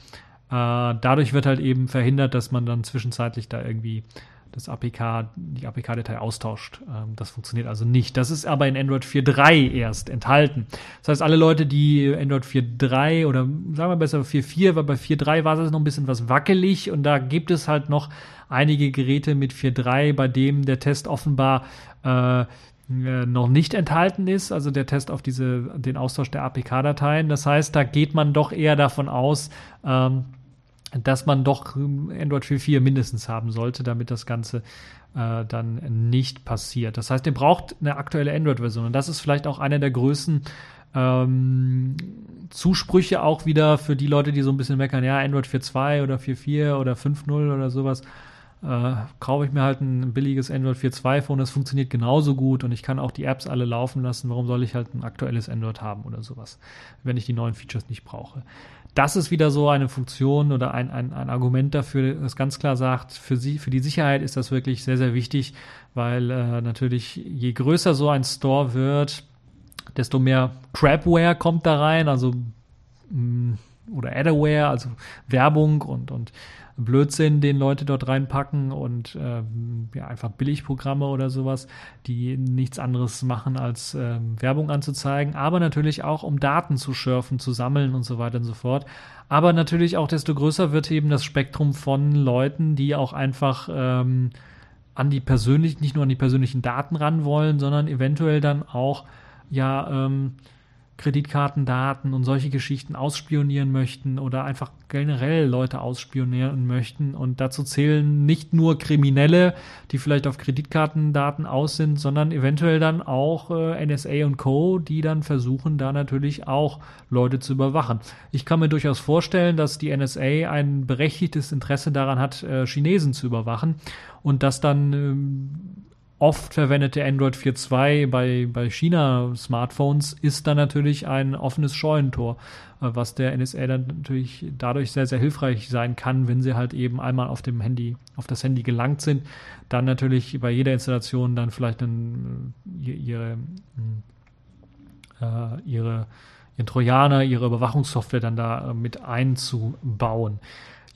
Äh, dadurch wird halt eben verhindert, dass man dann zwischenzeitlich da irgendwie das APK, die APK-Datei austauscht. Ähm, das funktioniert also nicht. Das ist aber in Android 4.3 erst enthalten. Das heißt, alle Leute, die Android 4.3 oder sagen wir besser 4.4, weil bei 4.3 war es noch ein bisschen was wackelig und da gibt es halt noch einige Geräte mit 4.3, bei dem der Test offenbar äh, äh, noch nicht enthalten ist, also der Test auf diese, den Austausch der APK-Dateien. Das heißt, da geht man doch eher davon aus, ähm, dass man doch Android 4.4 mindestens haben sollte, damit das Ganze äh, dann nicht passiert. Das heißt, ihr braucht eine aktuelle Android-Version und das ist vielleicht auch einer der größten ähm, Zusprüche auch wieder für die Leute, die so ein bisschen meckern, ja, Android 4.2 oder 4.4 oder 5.0 oder sowas. Äh, kaufe ich mir halt ein billiges Android 4.2 Phone, das funktioniert genauso gut und ich kann auch die Apps alle laufen lassen. Warum soll ich halt ein aktuelles Android haben oder sowas, wenn ich die neuen Features nicht brauche? Das ist wieder so eine Funktion oder ein, ein, ein Argument dafür, das ganz klar sagt, für, sie, für die Sicherheit ist das wirklich sehr, sehr wichtig, weil äh, natürlich je größer so ein Store wird, desto mehr Crapware kommt da rein, also mh, mm, oder Adaware, also Werbung und, und Blödsinn, den Leute dort reinpacken und ähm, ja, einfach Billigprogramme oder sowas, die nichts anderes machen, als ähm, Werbung anzuzeigen, aber natürlich auch, um Daten zu schürfen, zu sammeln und so weiter und so fort. Aber natürlich auch, desto größer wird eben das Spektrum von Leuten, die auch einfach ähm, an die persönlichen, nicht nur an die persönlichen Daten ran wollen, sondern eventuell dann auch ja ähm, Kreditkartendaten und solche Geschichten ausspionieren möchten oder einfach generell Leute ausspionieren möchten. Und dazu zählen nicht nur Kriminelle, die vielleicht auf Kreditkartendaten aus sind, sondern eventuell dann auch äh, NSA und Co., die dann versuchen, da natürlich auch Leute zu überwachen. Ich kann mir durchaus vorstellen, dass die NSA ein berechtigtes Interesse daran hat, äh, Chinesen zu überwachen und dass dann ähm, oft verwendete Android 4.2 bei, bei China-Smartphones ist dann natürlich ein offenes Scheunentor, äh, was der NSA dann natürlich dadurch sehr, sehr hilfreich sein kann, wenn sie halt eben einmal auf dem Handy, auf das Handy gelangt sind, dann natürlich bei jeder Installation dann vielleicht dann äh, ihre äh, ihre, ihren Trojaner, ihre Überwachungssoftware dann da mit einzubauen.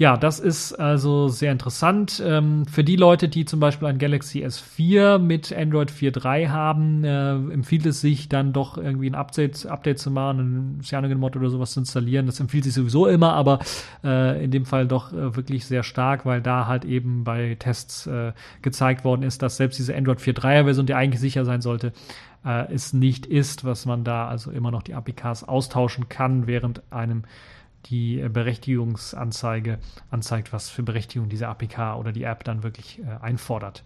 Ja, das ist also sehr interessant. Ähm, für die Leute, die zum Beispiel ein Galaxy S4 mit Android 4.3 haben, äh, empfiehlt es sich dann doch irgendwie ein Update, Update zu machen, ein CyanogenMod oder sowas zu installieren. Das empfiehlt sich sowieso immer, aber äh, in dem Fall doch äh, wirklich sehr stark, weil da halt eben bei Tests äh, gezeigt worden ist, dass selbst diese Android 4.3er Version, die eigentlich sicher sein sollte, äh, es nicht ist, was man da also immer noch die APKs austauschen kann, während einem die Berechtigungsanzeige anzeigt, was für Berechtigung diese APK oder die App dann wirklich äh, einfordert.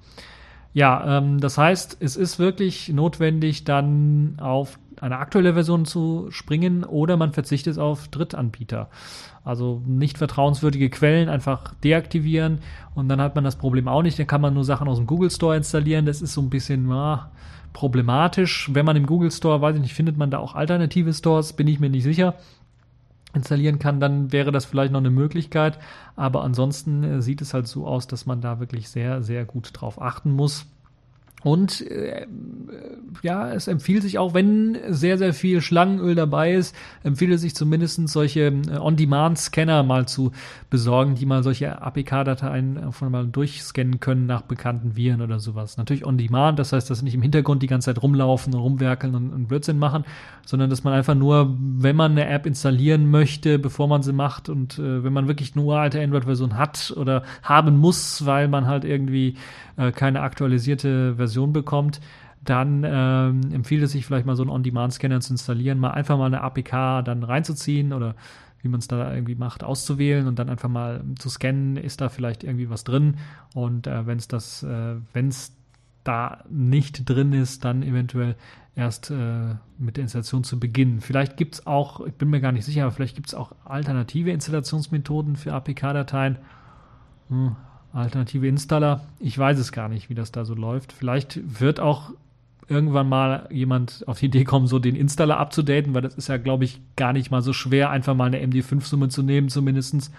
Ja, ähm, das heißt, es ist wirklich notwendig, dann auf eine aktuelle Version zu springen oder man verzichtet auf Drittanbieter. Also nicht vertrauenswürdige Quellen einfach deaktivieren und dann hat man das Problem auch nicht. Dann kann man nur Sachen aus dem Google Store installieren. Das ist so ein bisschen ah, problematisch. Wenn man im Google Store, weiß ich nicht, findet man da auch alternative Stores, bin ich mir nicht sicher installieren kann, dann wäre das vielleicht noch eine Möglichkeit. Aber ansonsten äh, sieht es halt so aus, dass man da wirklich sehr, sehr gut drauf achten muss. Und äh, ja, es empfiehlt sich auch, wenn sehr, sehr viel Schlangenöl dabei ist, empfiehlt es sich zumindest solche äh, On-Demand-Scanner mal zu besorgen, die mal solche APK-Dateien von mal durchscannen können nach bekannten Viren oder sowas. Natürlich On-Demand, das heißt, dass nicht im Hintergrund die ganze Zeit rumlaufen und rumwerkeln und, und Blödsinn machen, sondern dass man einfach nur, wenn man eine App installieren möchte, bevor man sie macht und äh, wenn man wirklich nur alte Android-Version hat oder haben muss, weil man halt irgendwie äh, keine aktualisierte Version bekommt, dann ähm, empfiehlt es sich vielleicht mal so einen On-Demand-Scanner zu installieren, mal einfach mal eine APK dann reinzuziehen oder wie man es da irgendwie macht, auszuwählen und dann einfach mal zu scannen, ist da vielleicht irgendwie was drin und äh, wenn es das, äh, wenn es da nicht drin ist, dann eventuell erst äh, mit der Installation zu beginnen. Vielleicht gibt es auch, ich bin mir gar nicht sicher, aber vielleicht gibt es auch alternative Installationsmethoden für APK-Dateien. Hm, alternative Installer. Ich weiß es gar nicht, wie das da so läuft. Vielleicht wird auch irgendwann mal jemand auf die Idee kommen, so den Installer abzudaten, weil das ist ja, glaube ich, gar nicht mal so schwer, einfach mal eine MD5-Summe zu nehmen, zumindestens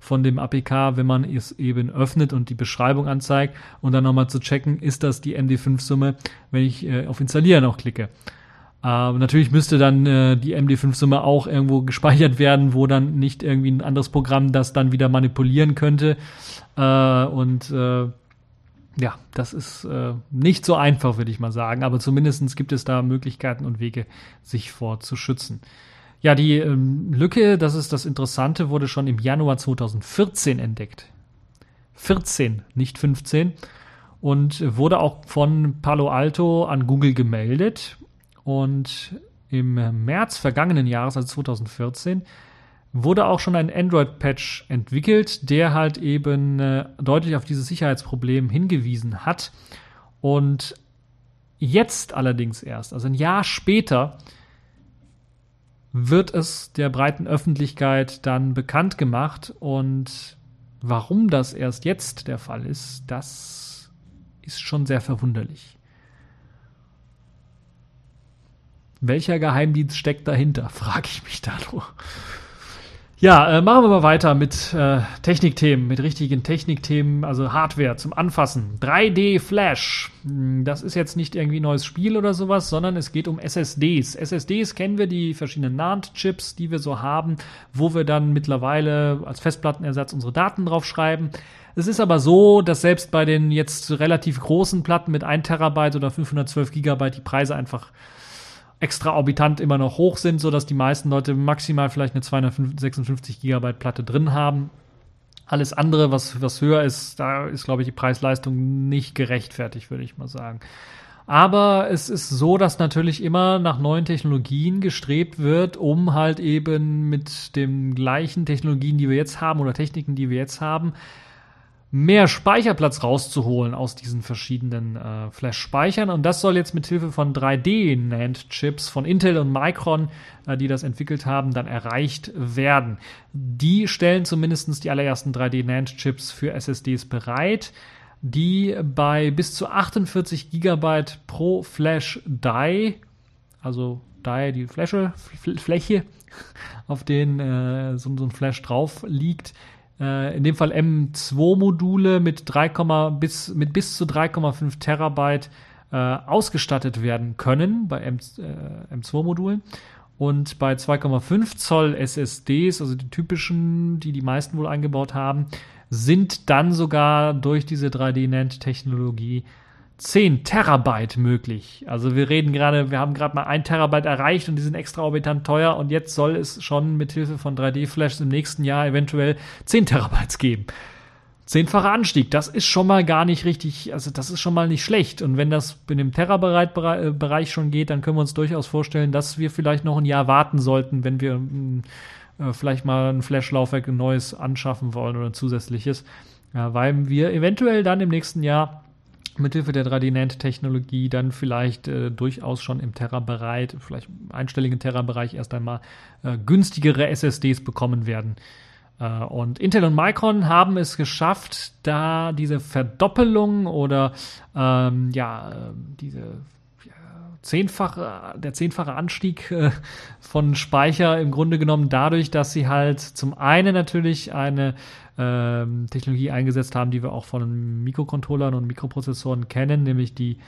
von dem APK, wenn man es eben öffnet und die Beschreibung anzeigt und dann nochmal zu checken, ist das die MD5-Summe, wenn ich äh, auf Installieren auch klicke. Äh, natürlich müsste dann äh, die MD5-Summe auch irgendwo gespeichert werden, wo dann nicht irgendwie ein anderes Programm das dann wieder manipulieren könnte. Äh, und äh, ja, das ist äh, nicht so einfach, würde ich mal sagen, aber zumindest gibt es da Möglichkeiten und Wege, sich vorzuschützen. Ja, die ähm, Lücke, das ist das Interessante, wurde schon im Januar 2014 entdeckt. 14, nicht 15. Und wurde auch von Palo Alto an Google gemeldet. Und im März vergangenen Jahres, also 2014, wurde auch schon ein Android-Patch entwickelt, der halt eben äh, deutlich auf dieses Sicherheitsproblem hingewiesen hat. Und jetzt allerdings erst, also ein Jahr später, wird es der breiten Öffentlichkeit dann bekannt gemacht. Und warum das erst jetzt der Fall ist, das ist schon sehr verwunderlich. Welcher Geheimdienst steckt dahinter, frage ich mich da nur. Ja, äh, machen wir mal weiter mit äh, Technikthemen, mit richtigen Technikthemen, also Hardware zum Anfassen. 3D Flash. Hm, das ist jetzt nicht irgendwie ein neues Spiel oder sowas, sondern es geht um SSDs. SSDs kennen wir, die verschiedenen NAND-Chips, die wir so haben, wo wir dann mittlerweile als Festplattenersatz unsere Daten draufschreiben. Es ist aber so, dass selbst bei den jetzt relativ großen Platten mit 1 Terabyte oder 512 Gigabyte die Preise einfach extraorbitant immer noch hoch sind, sodass die meisten Leute maximal vielleicht eine 256 Gigabyte Platte drin haben. Alles andere, was, was höher ist, da ist, glaube ich, die Preisleistung nicht gerechtfertigt, würde ich mal sagen. Aber es ist so, dass natürlich immer nach neuen Technologien gestrebt wird, um halt eben mit den gleichen Technologien, die wir jetzt haben oder Techniken, die wir jetzt haben, mehr Speicherplatz rauszuholen aus diesen verschiedenen äh, Flash-Speichern. Und das soll jetzt mit Hilfe von 3D-NAND-Chips von Intel und Micron, äh, die das entwickelt haben, dann erreicht werden. Die stellen zumindest die allerersten 3D-NAND-Chips für SSDs bereit, die bei bis zu 48 Gigabyte pro Flash-Die, also Die, die Fläche, Fläche, auf denen äh, so, so ein Flash drauf liegt, in dem Fall M2-Module mit, 3, bis, mit bis zu 3,5 Terabyte äh, ausgestattet werden können bei M, äh, M2-Modulen. Und bei 2,5 Zoll SSDs, also die typischen, die die meisten wohl eingebaut haben, sind dann sogar durch diese 3D-NAND-Technologie 10 Terabyte möglich. Also wir reden gerade, wir haben gerade mal 1 Terabyte erreicht und die sind extraorbitant teuer und jetzt soll es schon mit Hilfe von 3D-Flash im nächsten Jahr eventuell 10 Terabytes geben. Zehnfacher Anstieg, das ist schon mal gar nicht richtig, also das ist schon mal nicht schlecht. Und wenn das in dem Terabyte-Bereich schon geht, dann können wir uns durchaus vorstellen, dass wir vielleicht noch ein Jahr warten sollten, wenn wir äh, vielleicht mal ein Flash-Laufwerk ein neues anschaffen wollen oder ein zusätzliches, ja, weil wir eventuell dann im nächsten Jahr mithilfe der 3D-NAND-Technologie dann vielleicht äh, durchaus schon im Terra-Bereich, vielleicht einstelligen Terra-Bereich erst einmal äh, günstigere SSDs bekommen werden. Äh, und Intel und Micron haben es geschafft, da diese Verdoppelung oder ähm, ja, äh, diese zehnfache, der zehnfache Anstieg äh, von Speicher im Grunde genommen dadurch, dass sie halt zum einen natürlich eine ähm, Technologie eingesetzt haben, die wir auch von Mikrocontrollern und Mikroprozessoren kennen, nämlich die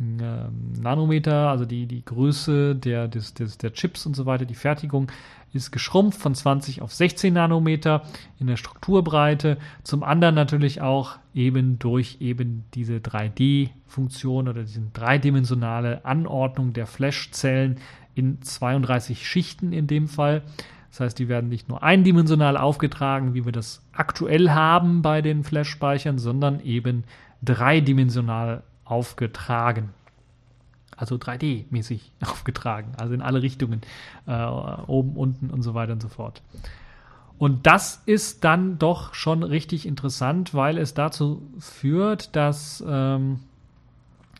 ähm, Nanometer, also die, die Größe der, des, des, der Chips und so weiter, die Fertigung ist geschrumpft von 20 auf 16 Nanometer in der Strukturbreite. Zum anderen natürlich auch eben durch eben diese 3D-Funktion oder diese dreidimensionale Anordnung der Flashzellen in 32 Schichten in dem Fall. Das heißt, die werden nicht nur eindimensional aufgetragen, wie wir das aktuell haben bei den Flash-Speichern, sondern eben dreidimensional aufgetragen. Also 3D-mäßig aufgetragen, also in alle Richtungen, äh, oben, unten und so weiter und so fort. Und das ist dann doch schon richtig interessant, weil es dazu führt, dass ähm,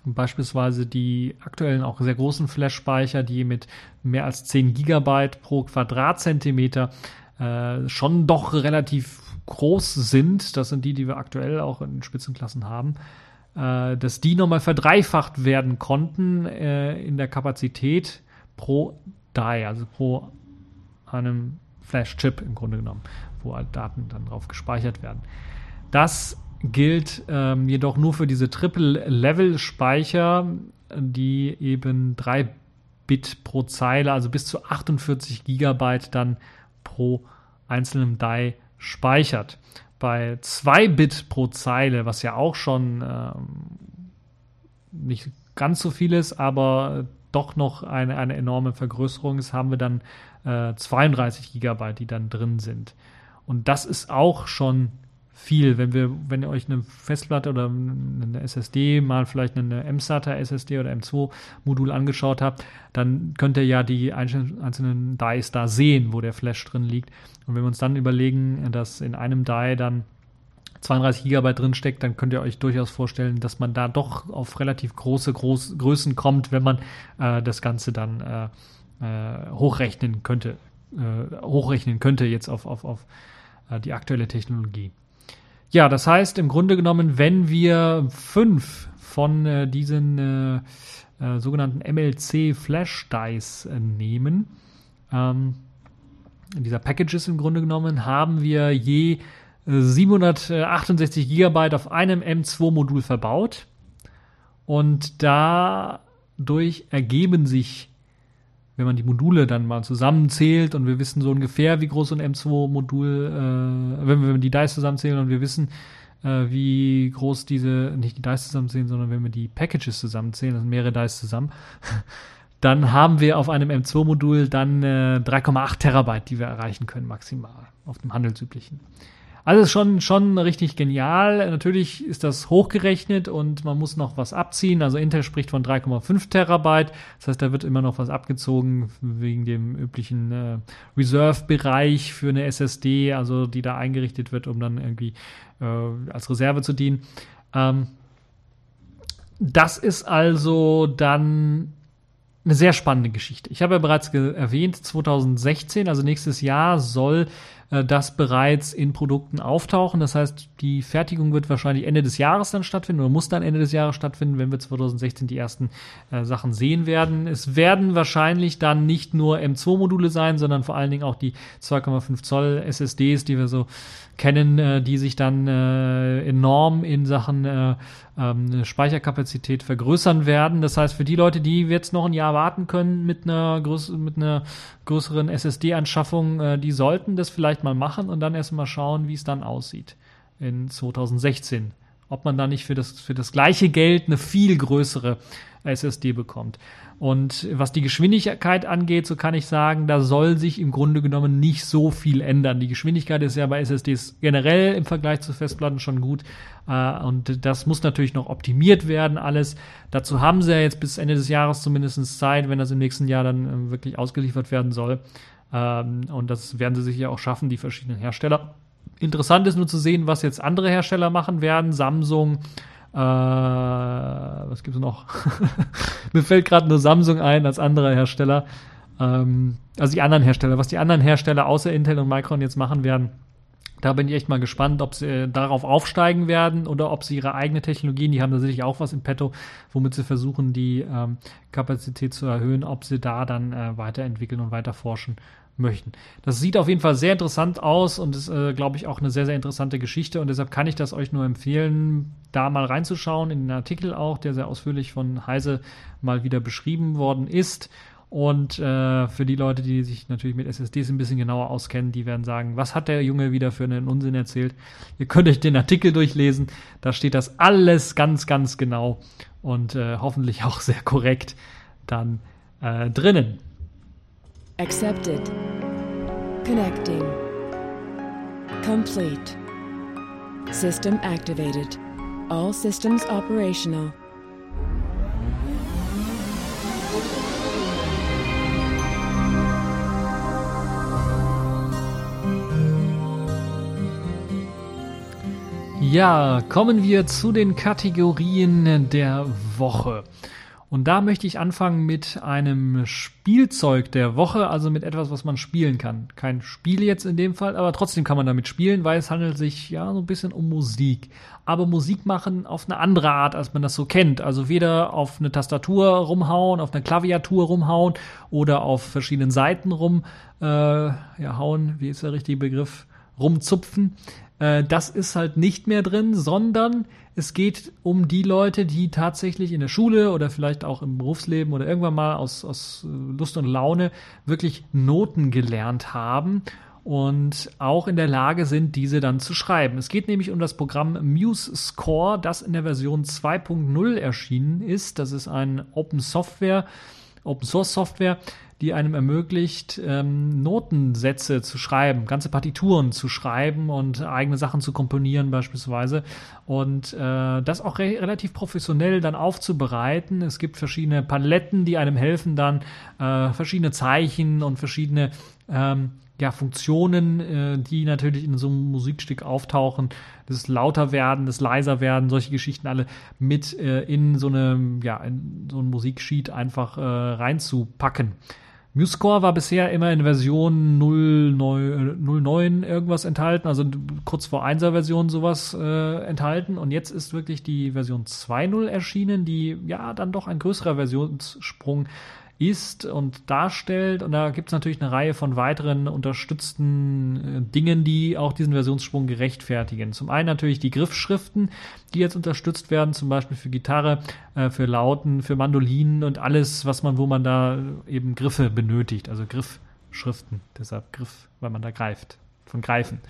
beispielsweise die aktuellen auch sehr großen Flash-Speicher, die mit mehr als 10 Gigabyte pro Quadratzentimeter äh, schon doch relativ groß sind, das sind die, die wir aktuell auch in Spitzenklassen haben, äh, dass die nochmal verdreifacht werden konnten äh, in der Kapazität pro Die, also pro einem Flash-Chip im Grunde genommen, wo halt Daten dann drauf gespeichert werden. Das gilt ähm, jedoch nur für diese Triple-Level-Speicher, die eben 3 Bit pro Zeile, also bis zu 48 Gigabyte dann pro einzelnen Die speichert bei 2 Bit pro Zeile, was ja auch schon ähm, nicht ganz so viel ist, aber doch noch eine, eine enorme Vergrößerung ist, haben wir dann äh, 32 Gigabyte, die dann drin sind. Und das ist auch schon viel. Wenn wir, wenn ihr euch eine Festplatte oder eine SSD, mal vielleicht eine M-SATA SSD oder M2-Modul angeschaut habt, dann könnt ihr ja die einzelnen Dies da sehen, wo der Flash drin liegt. Und wenn wir uns dann überlegen, dass in einem Die dann 32 Gigabyte drin steckt, dann könnt ihr euch durchaus vorstellen, dass man da doch auf relativ große Groß Größen kommt, wenn man äh, das Ganze dann äh, äh, hochrechnen könnte, äh, hochrechnen könnte jetzt auf, auf, auf äh, die aktuelle Technologie. Ja, das heißt im Grunde genommen, wenn wir fünf von äh, diesen äh, äh, sogenannten MLC Flash Dice äh, nehmen, ähm, dieser Packages im Grunde genommen, haben wir je 768 äh, Gigabyte auf einem M2-Modul verbaut. Und dadurch ergeben sich wenn man die Module dann mal zusammenzählt und wir wissen so ungefähr, wie groß so ein M2-Modul, äh, wenn wir die Dice zusammenzählen und wir wissen, äh, wie groß diese, nicht die Dice zusammenzählen, sondern wenn wir die Packages zusammenzählen, das sind mehrere Dice zusammen, dann haben wir auf einem M2-Modul dann äh, 3,8 Terabyte, die wir erreichen können maximal auf dem handelsüblichen. Also schon, schon richtig genial. Natürlich ist das hochgerechnet und man muss noch was abziehen. Also Intel spricht von 3,5 Terabyte. Das heißt, da wird immer noch was abgezogen wegen dem üblichen äh, Reserve-Bereich für eine SSD, also die da eingerichtet wird, um dann irgendwie äh, als Reserve zu dienen. Ähm, das ist also dann eine sehr spannende Geschichte. Ich habe ja bereits erwähnt, 2016, also nächstes Jahr, soll äh, das bereits in Produkten auftauchen. Das heißt, die Fertigung wird wahrscheinlich Ende des Jahres dann stattfinden oder muss dann Ende des Jahres stattfinden, wenn wir 2016 die ersten äh, Sachen sehen werden. Es werden wahrscheinlich dann nicht nur M2-Module sein, sondern vor allen Dingen auch die 2,5 Zoll SSDs, die wir so kennen, äh, die sich dann äh, enorm in Sachen äh, ähm, Speicherkapazität vergrößern werden. Das heißt, für die Leute, die jetzt noch ein Jahr warten können mit einer, größ mit einer größeren SSD-Anschaffung, äh, die sollten das vielleicht mal machen und dann erst mal schauen, wie es dann aussieht in 2016. Ob man da nicht für das, für das gleiche Geld eine viel größere SSD bekommt. Und was die Geschwindigkeit angeht, so kann ich sagen, da soll sich im Grunde genommen nicht so viel ändern. Die Geschwindigkeit ist ja bei SSDs generell im Vergleich zu Festplatten schon gut. Äh, und das muss natürlich noch optimiert werden, alles. Dazu haben sie ja jetzt bis Ende des Jahres zumindest Zeit, wenn das im nächsten Jahr dann äh, wirklich ausgeliefert werden soll. Ähm, und das werden sie sich ja auch schaffen, die verschiedenen Hersteller. Interessant ist nur zu sehen, was jetzt andere Hersteller machen werden. Samsung, äh, was gibt es noch? Mir fällt gerade nur Samsung ein als anderer Hersteller. Ähm, also die anderen Hersteller. Was die anderen Hersteller außer Intel und Micron jetzt machen werden, da bin ich echt mal gespannt, ob sie äh, darauf aufsteigen werden oder ob sie ihre eigene Technologien, die haben da sicherlich auch was im Petto, womit sie versuchen, die ähm, Kapazität zu erhöhen, ob sie da dann äh, weiterentwickeln und weiter forschen möchten. Das sieht auf jeden Fall sehr interessant aus und ist, äh, glaube ich, auch eine sehr, sehr interessante Geschichte und deshalb kann ich das euch nur empfehlen, da mal reinzuschauen, in den Artikel auch, der sehr ausführlich von Heise mal wieder beschrieben worden ist. Und äh, für die Leute, die sich natürlich mit SSDs ein bisschen genauer auskennen, die werden sagen, was hat der Junge wieder für einen Unsinn erzählt? Ihr könnt euch den Artikel durchlesen, da steht das alles ganz, ganz genau und äh, hoffentlich auch sehr korrekt dann äh, drinnen. Accepted. Connecting. Complete. System activated. All systems operational. Ja, kommen wir zu den Kategorien der Woche. Und da möchte ich anfangen mit einem Spielzeug der Woche, also mit etwas, was man spielen kann. Kein Spiel jetzt in dem Fall, aber trotzdem kann man damit spielen, weil es handelt sich ja so ein bisschen um Musik. Aber Musik machen auf eine andere Art, als man das so kennt. Also weder auf eine Tastatur rumhauen, auf eine Klaviatur rumhauen oder auf verschiedenen Seiten rum äh, ja, wie ist der richtige Begriff, rumzupfen. Äh, das ist halt nicht mehr drin, sondern es geht um die Leute, die tatsächlich in der Schule oder vielleicht auch im Berufsleben oder irgendwann mal aus, aus äh, Lust und Laune wirklich Noten gelernt haben und auch in der Lage sind, diese dann zu schreiben. Es geht nämlich um das Programm Muse Score, das in der Version 2.0 erschienen ist. Das ist ein Open Software, Open Source Software, die einem ermöglicht, ähm, Notensätze zu schreiben, ganze Partituren zu schreiben und eigene Sachen zu komponieren beispielsweise. Und äh, das auch re relativ professionell dann aufzubereiten. Es gibt verschiedene Paletten, die einem helfen, dann äh, verschiedene Zeichen und verschiedene ähm, ja, Funktionen, äh, die natürlich in so einem Musikstück auftauchen, das lauter werden, das leiser werden, solche Geschichten alle mit äh, in so eine, ja, in so ein Musiksheet einfach äh, reinzupacken. MuseScore war bisher immer in Version 09, irgendwas enthalten, also kurz vor 1er Version sowas äh, enthalten. Und jetzt ist wirklich die Version 2.0 erschienen, die ja dann doch ein größerer Versionssprung ist und darstellt. Und da gibt es natürlich eine Reihe von weiteren unterstützten äh, Dingen, die auch diesen Versionssprung gerechtfertigen. Zum einen natürlich die Griffschriften, die jetzt unterstützt werden, zum Beispiel für Gitarre, äh, für Lauten, für Mandolinen und alles, was man, wo man da eben Griffe benötigt, also Griffschriften. Deshalb Griff, weil man da greift, von greifen.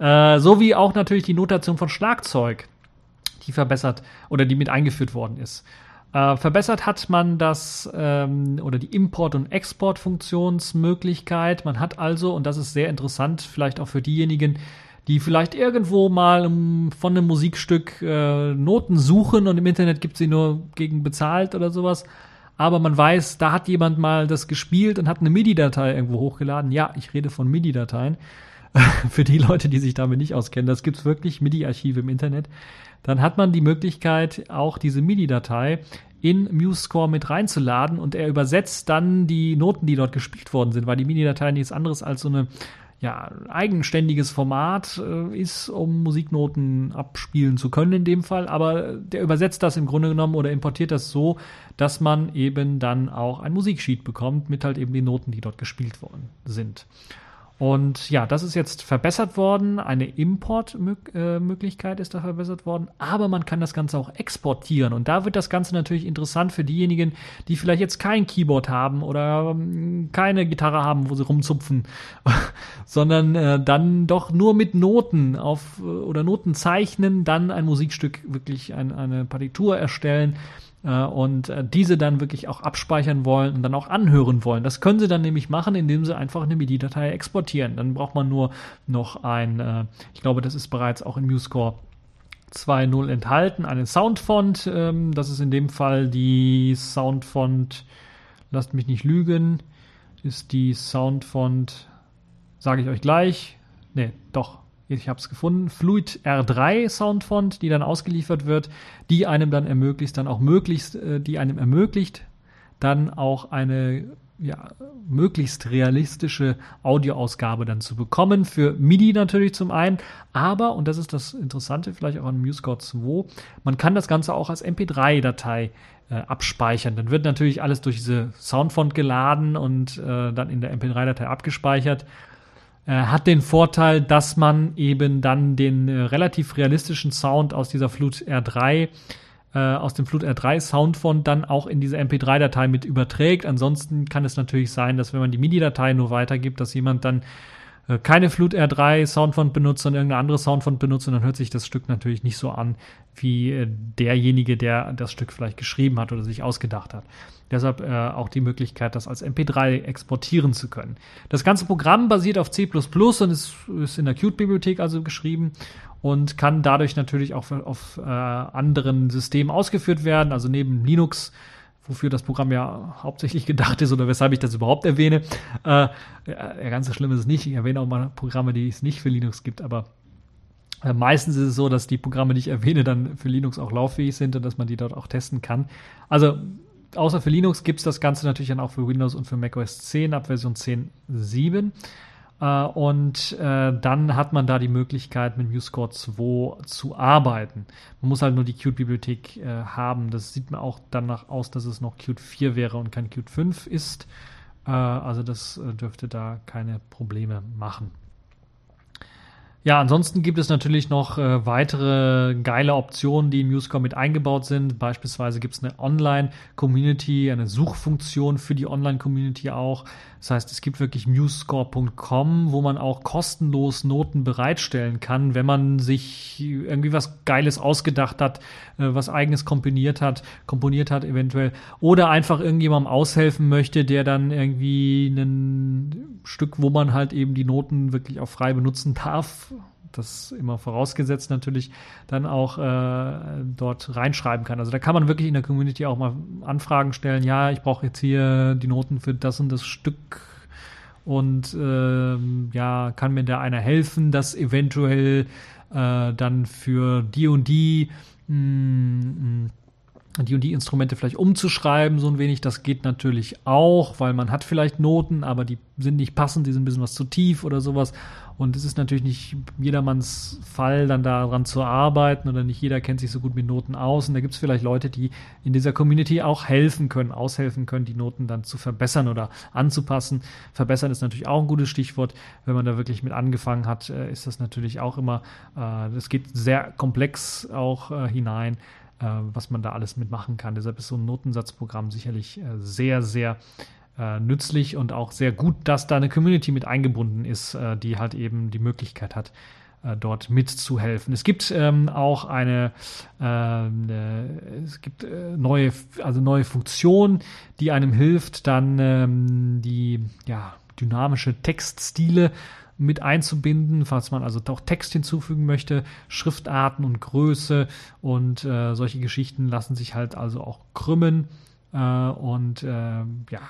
Äh, so wie auch natürlich die Notation von Schlagzeug, die verbessert oder die mit eingeführt worden ist. Äh, verbessert hat man das ähm, oder die Import- und Exportfunktionsmöglichkeit. Man hat also, und das ist sehr interessant, vielleicht auch für diejenigen, die vielleicht irgendwo mal um, von einem Musikstück äh, Noten suchen und im Internet gibt sie nur gegen bezahlt oder sowas. Aber man weiß, da hat jemand mal das gespielt und hat eine MIDI-Datei irgendwo hochgeladen. Ja, ich rede von MIDI-Dateien. für die Leute, die sich damit nicht auskennen, das gibt's wirklich MIDI-Archive im Internet dann hat man die Möglichkeit, auch diese MIDI-Datei in MuseScore mit reinzuladen und er übersetzt dann die Noten, die dort gespielt worden sind, weil die MIDI-Datei nichts anderes als so eine ja, eigenständiges Format äh, ist, um Musiknoten abspielen zu können in dem Fall, aber der übersetzt das im Grunde genommen oder importiert das so, dass man eben dann auch ein Musiksheet bekommt mit halt eben den Noten, die dort gespielt worden sind. Und ja, das ist jetzt verbessert worden. Eine Importmöglichkeit ist da verbessert worden. Aber man kann das Ganze auch exportieren. Und da wird das Ganze natürlich interessant für diejenigen, die vielleicht jetzt kein Keyboard haben oder ähm, keine Gitarre haben, wo sie rumzupfen, sondern äh, dann doch nur mit Noten auf oder Noten zeichnen, dann ein Musikstück wirklich ein, eine Partitur erstellen äh, und äh, diese dann wirklich auch abspeichern wollen und dann auch anhören wollen. Das können sie dann nämlich machen, indem sie einfach eine MIDI-Datei exportieren. Dann braucht man nur noch ein, äh, ich glaube, das ist bereits auch in MuseScore 2.0 enthalten, eine Soundfont. Ähm, das ist in dem Fall die Soundfont, lasst mich nicht lügen, ist die Soundfont, sage ich euch gleich. Ne, doch, ich habe es gefunden, Fluid R3 Soundfont, die dann ausgeliefert wird, die einem dann ermöglicht, dann auch möglichst, äh, die einem ermöglicht, dann auch eine ja, möglichst realistische Audioausgabe dann zu bekommen. Für MIDI natürlich zum einen, aber, und das ist das Interessante vielleicht auch an MuseScore 2, man kann das Ganze auch als MP3-Datei äh, abspeichern. Dann wird natürlich alles durch diese Soundfont geladen und äh, dann in der MP3-Datei abgespeichert hat den Vorteil, dass man eben dann den äh, relativ realistischen Sound aus dieser Flut R3 äh, aus dem Flut R3 Soundfont dann auch in diese MP3-Datei mit überträgt. Ansonsten kann es natürlich sein, dass wenn man die MIDI-Datei nur weitergibt, dass jemand dann äh, keine Flut R3 Soundfont benutzt und irgendeine andere Soundfont benutzt und dann hört sich das Stück natürlich nicht so an wie äh, derjenige, der das Stück vielleicht geschrieben hat oder sich ausgedacht hat. Deshalb äh, auch die Möglichkeit, das als MP3 exportieren zu können. Das ganze Programm basiert auf C++ und ist, ist in der Qt-Bibliothek also geschrieben und kann dadurch natürlich auch auf äh, anderen Systemen ausgeführt werden. Also neben Linux, wofür das Programm ja hauptsächlich gedacht ist oder weshalb ich das überhaupt erwähne. Äh, ja, ganz so schlimm ist es nicht. Ich erwähne auch mal Programme, die es nicht für Linux gibt, aber äh, Meistens ist es so, dass die Programme, die ich erwähne, dann für Linux auch lauffähig sind und dass man die dort auch testen kann. Also außer für Linux gibt es das Ganze natürlich dann auch für Windows und für macOS 10 ab Version 10.7. Äh, und äh, dann hat man da die Möglichkeit, mit MuseScore 2 zu arbeiten. Man muss halt nur die Qt-Bibliothek äh, haben. Das sieht mir auch danach aus, dass es noch Qt 4 wäre und kein Qt 5 ist. Äh, also das äh, dürfte da keine Probleme machen. Ja, ansonsten gibt es natürlich noch äh, weitere geile Optionen, die in MuseScore mit eingebaut sind. Beispielsweise gibt es eine Online-Community, eine Suchfunktion für die Online-Community auch. Das heißt, es gibt wirklich musescore.com, wo man auch kostenlos Noten bereitstellen kann, wenn man sich irgendwie was Geiles ausgedacht hat, äh, was eigenes komponiert hat, komponiert hat eventuell, oder einfach irgendjemandem aushelfen möchte, der dann irgendwie ein Stück, wo man halt eben die Noten wirklich auch frei benutzen darf, das immer vorausgesetzt natürlich, dann auch äh, dort reinschreiben kann. Also da kann man wirklich in der Community auch mal Anfragen stellen, ja, ich brauche jetzt hier die Noten für das und das Stück und äh, ja, kann mir da einer helfen, das eventuell äh, dann für die und die mh, mm, mm, die und die Instrumente vielleicht umzuschreiben, so ein wenig. Das geht natürlich auch, weil man hat vielleicht Noten, aber die sind nicht passend, die sind ein bisschen was zu tief oder sowas. Und es ist natürlich nicht jedermanns Fall, dann daran zu arbeiten oder nicht jeder kennt sich so gut mit Noten aus. Und da gibt es vielleicht Leute, die in dieser Community auch helfen können, aushelfen können, die Noten dann zu verbessern oder anzupassen. Verbessern ist natürlich auch ein gutes Stichwort. Wenn man da wirklich mit angefangen hat, äh, ist das natürlich auch immer, äh, das geht sehr komplex auch äh, hinein was man da alles mitmachen kann. Deshalb ist so ein Notensatzprogramm sicherlich sehr, sehr äh, nützlich und auch sehr gut, dass da eine Community mit eingebunden ist, äh, die halt eben die Möglichkeit hat, äh, dort mitzuhelfen. Es gibt ähm, auch eine, ähm, äh, es gibt äh, neue, also neue Funktionen, die einem hilft, dann ähm, die ja, dynamische Textstile mit einzubinden, falls man also auch Text hinzufügen möchte, Schriftarten und Größe und solche Geschichten lassen sich halt also auch krümmen und äh, ja,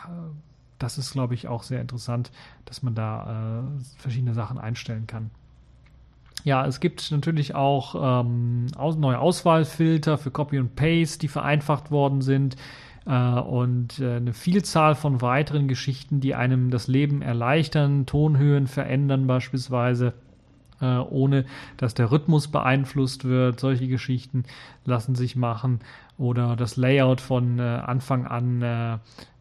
das ist, glaube ich, auch sehr interessant, dass man da äh, verschiedene Sachen einstellen kann. Ja, es gibt natürlich auch ähm, neue Auswahlfilter für Copy und Paste, die vereinfacht worden sind. äh, und äh, eine Vielzahl von weiteren Geschichten, die einem das Leben erleichtern, Tonhöhen verändern beispielsweise äh, ohne dass der Rhythmus beeinflusst wird. Solche Geschichten lassen sich machen. Oder das Layout von äh, Anfang an äh,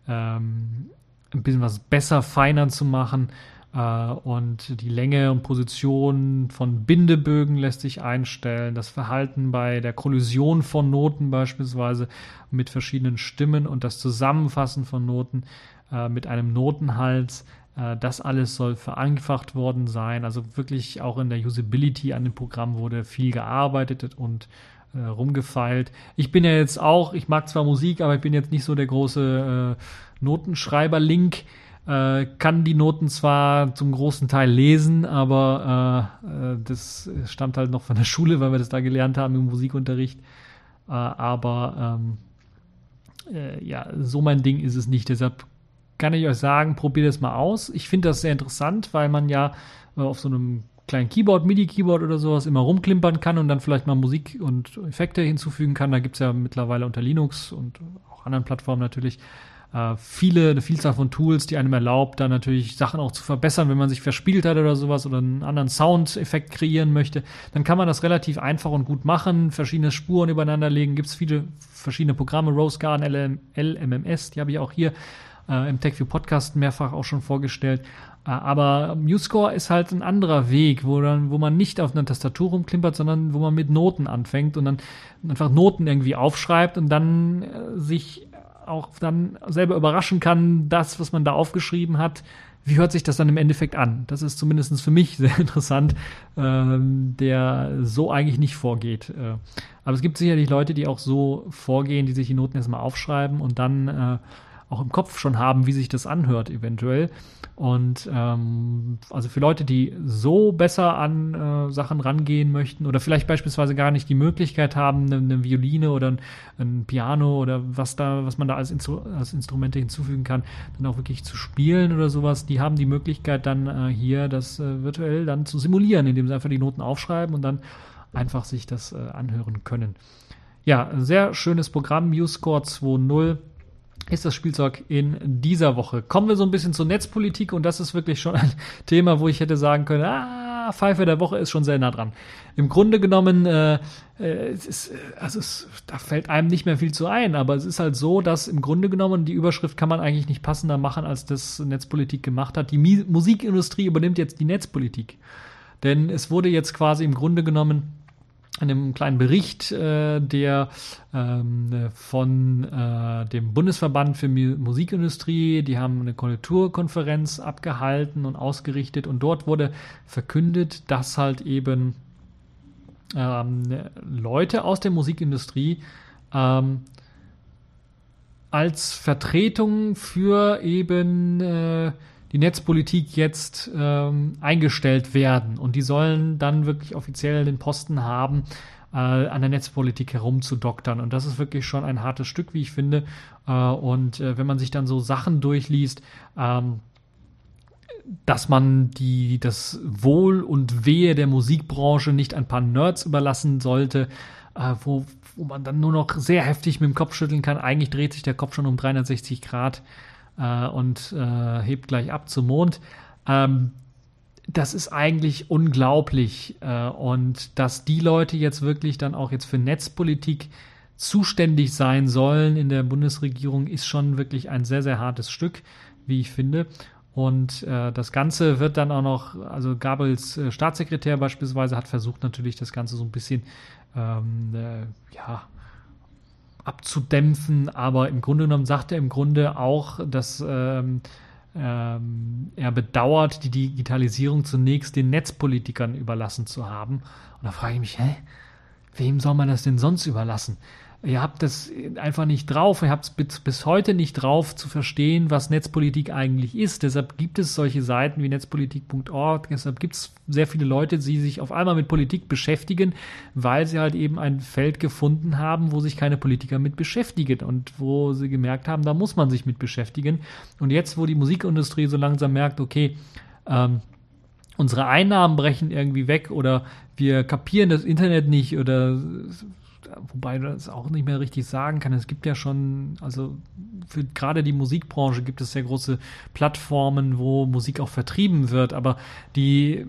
ähm, ein bisschen was besser, feiner zu machen. Äh, und die Länge und Position von Bindebögen lässt sich einstellen. Das Verhalten bei der Kollision von Noten beispielsweise mit verschiedenen Stimmen und das Zusammenfassen von Noten äh, mit einem Notenhals äh, das alles soll vereinfacht worden sein. Also wirklich auch in der Usability an dem Programm wurde viel gearbeitet und äh, rumgefeilt. Ich bin ja jetzt auch, ich mag zwar Musik, aber ich bin jetzt nicht so der große äh, Notenschreiber-Link. Äh, kann die Noten zwar zum großen Teil lesen, aber äh, äh das stammt halt noch von der Schule, weil wir das da gelernt haben im Musikunterricht. Äh, aber ähm, äh, ja, so mein Ding ist es nicht. Deshalb kann ich euch sagen, probiert es mal aus. Ich finde das sehr interessant, weil man ja äh, auf so einem kleinen Keyboard, MIDI-Keyboard oder sowas immer rumklimpern kann und dann vielleicht mal Musik und Effekte hinzufügen kann. Da gibt es ja mittlerweile unter Linux und auch anderen Plattformen natürlich äh, viele, eine Vielzahl von Tools, die einem erlaubt, da natürlich Sachen auch zu verbessern, wenn man sich verspielt hat oder sowas oder einen anderen Soundeffekt kreieren möchte, dann kann man das relativ einfach und gut machen, verschiedene Spuren übereinander legen, gibt es viele verschiedene Programme, Rose Garden, LM, LMMS, die habe ich auch hier äh, im TechView Podcast mehrfach auch schon vorgestellt. Äh, aber MuseScore ist halt ein anderer Weg, wo, dann, wo man nicht auf einer Tastatur rumklimpert, sondern wo man mit Noten anfängt und dann einfach Noten irgendwie aufschreibt und dann äh, sich auch dann selber überraschen kann, das, was man da aufgeschrieben hat, wie hört sich das dann im Endeffekt an? Das ist zumindest für mich sehr interessant, ähm, der so eigentlich nicht vorgeht. Äh, aber es gibt sicherlich Leute, die auch so vorgehen, die sich die Noten erstmal aufschreiben und dann äh, auch im Kopf schon haben, wie sich das anhört eventuell. Und ähm, also für Leute, die so besser an äh, Sachen rangehen möchten oder vielleicht beispielsweise gar nicht die Möglichkeit haben, eine, eine Violine oder ein, ein, Piano oder was da, was man da als, Instru als Instrumente hinzufügen kann, dann auch wirklich zu spielen oder sowas, die haben die Möglichkeit dann äh, hier das äh, virtuell dann zu simulieren, indem sie einfach die Noten aufschreiben und dann einfach sich das äh, anhören können. Ja, sehr schönes Programm, MuseScore 2.0 ist das Spielzeug in dieser Woche. Kommen wir so ein bisschen zur Netzpolitik und das ist wirklich schon ein Thema, wo ich hätte sagen können, ah, Pfeife der Woche ist schon sehr nah dran. Im Grunde genommen, äh, äh, es ist, also es, da fällt einem nicht mehr viel zu ein, aber es ist halt so, dass im Grunde genommen die Überschrift kann man eigentlich nicht passender machen, als das Netzpolitik gemacht hat. Die Musikindustrie übernimmt jetzt die Netzpolitik. Denn es wurde jetzt quasi im Grunde genommen einem kleinen Bericht, äh, der ähm, von äh, dem Bundesverband für Musikindustrie, die haben eine Konjunkturkonferenz abgehalten und ausgerichtet. Und dort wurde verkündet, dass halt eben ähm, Leute aus der Musikindustrie ähm, als Vertretung für eben äh, die Netzpolitik jetzt ähm, eingestellt werden. Und die sollen dann wirklich offiziell den Posten haben, äh, an der Netzpolitik herumzudoktern. Und das ist wirklich schon ein hartes Stück, wie ich finde. Äh, und äh, wenn man sich dann so Sachen durchliest, ähm, dass man die, das Wohl und Wehe der Musikbranche nicht ein paar Nerds überlassen sollte, äh, wo, wo man dann nur noch sehr heftig mit dem Kopf schütteln kann. Eigentlich dreht sich der Kopf schon um 360 Grad äh, und äh, hebt gleich ab zum Mond. Ähm, das ist eigentlich unglaublich. Äh, und dass die Leute jetzt wirklich dann auch jetzt für Netzpolitik zuständig sein sollen in der Bundesregierung, ist schon wirklich ein sehr, sehr hartes Stück, wie ich finde. Und äh, das Ganze wird dann auch noch, also Gabels äh, Staatssekretär beispielsweise hat versucht natürlich das Ganze so ein bisschen ähm, äh, ja, abzudämpfen, aber im Grunde genommen sagt er im Grunde auch, dass ähm, ähm, er bedauert, die Digitalisierung zunächst den Netzpolitikern überlassen zu haben. Und da frage ich mich, hä? Wem soll man das denn sonst überlassen? Ihr habt das einfach nicht drauf, ihr habt es bis, bis heute nicht drauf zu verstehen, was Netzpolitik eigentlich ist. Deshalb gibt es solche Seiten wie netzpolitik.org, deshalb gibt es sehr viele Leute, die sich auf einmal mit Politik beschäftigen, weil sie halt eben ein Feld gefunden haben, wo sich keine Politiker mit beschäftigen und wo sie gemerkt haben, da muss man sich mit beschäftigen. Und jetzt, wo die Musikindustrie so langsam merkt, okay, ähm, unsere Einnahmen brechen irgendwie weg oder wir kapieren das Internet nicht oder wobei das auch nicht mehr richtig sagen kann. Es gibt ja schon, also für gerade die Musikbranche gibt es sehr große Plattformen, wo Musik auch vertrieben wird, aber die,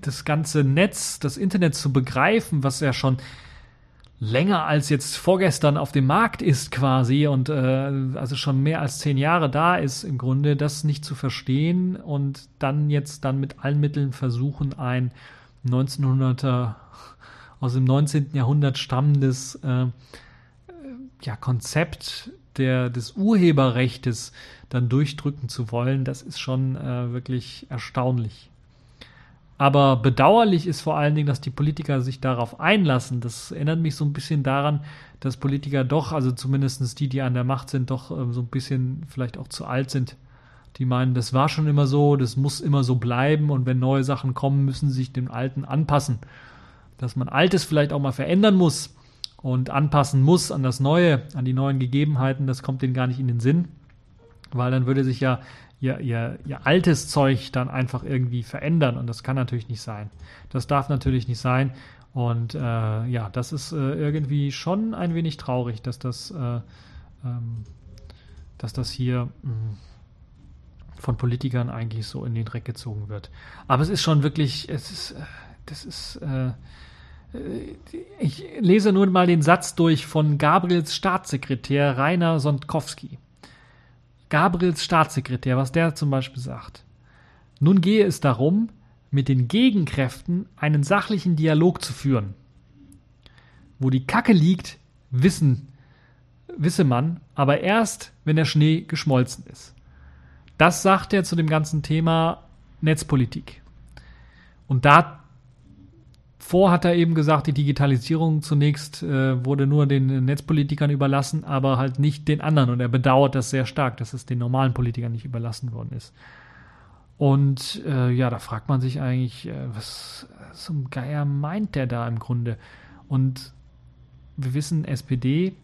das ganze Netz, das Internet zu begreifen, was ja schon länger als jetzt vorgestern auf dem Markt ist quasi und äh, also schon mehr als zehn Jahre da ist im Grunde, das nicht zu verstehen und dann jetzt dann mit allen Mitteln versuchen, ein 1900er aus dem 19. Jahrhundert stammendes äh, ja, Konzept der, des Urheberrechtes dann durchdrücken zu wollen, das ist schon äh, wirklich erstaunlich. Aber bedauerlich ist vor allen Dingen, dass die Politiker sich darauf einlassen. Das erinnert mich so ein bisschen daran, dass Politiker doch, also zumindest die, die an der Macht sind, doch äh, so ein bisschen vielleicht auch zu alt sind. Die meinen, das war schon immer so, das muss immer so bleiben und wenn neue Sachen kommen, müssen sie sich dem Alten anpassen dass man Altes vielleicht auch mal verändern muss und anpassen muss an das Neue, an die neuen Gegebenheiten, das kommt denen gar nicht in den Sinn, weil dann würde sich ja ihr, ihr, ihr altes Zeug dann einfach irgendwie verändern und das kann natürlich nicht sein. Das darf natürlich nicht sein und äh, ja, das ist äh, irgendwie schon ein wenig traurig, dass das, äh, ähm, dass das hier mh, hm, von Politikern eigentlich so in den Dreck gezogen wird. Aber es ist schon wirklich, es ist, äh, das ist, äh, ich lese nun mal den Satz durch von Gabriels Staatssekretär Rainer Sondkowski. Gabriels Staatssekretär, was der zum Beispiel sagt. Nun gehe es darum, mit den Gegenkräften einen sachlichen Dialog zu führen. Wo die Kacke liegt, wissen, wisse man, aber erst, wenn der Schnee geschmolzen ist. Das sagt er zu dem ganzen Thema Netzpolitik. Und da vor hat er eben gesagt, die Digitalisierung zunächst äh, wurde nur den Netzpolitikern überlassen, aber halt nicht den anderen. Und er bedauert das sehr stark, dass es den normalen Politikern nicht überlassen worden ist. Und äh, ja, da fragt man sich eigentlich, äh, was zum Geier meint der da im Grunde? Und wir wissen, SPD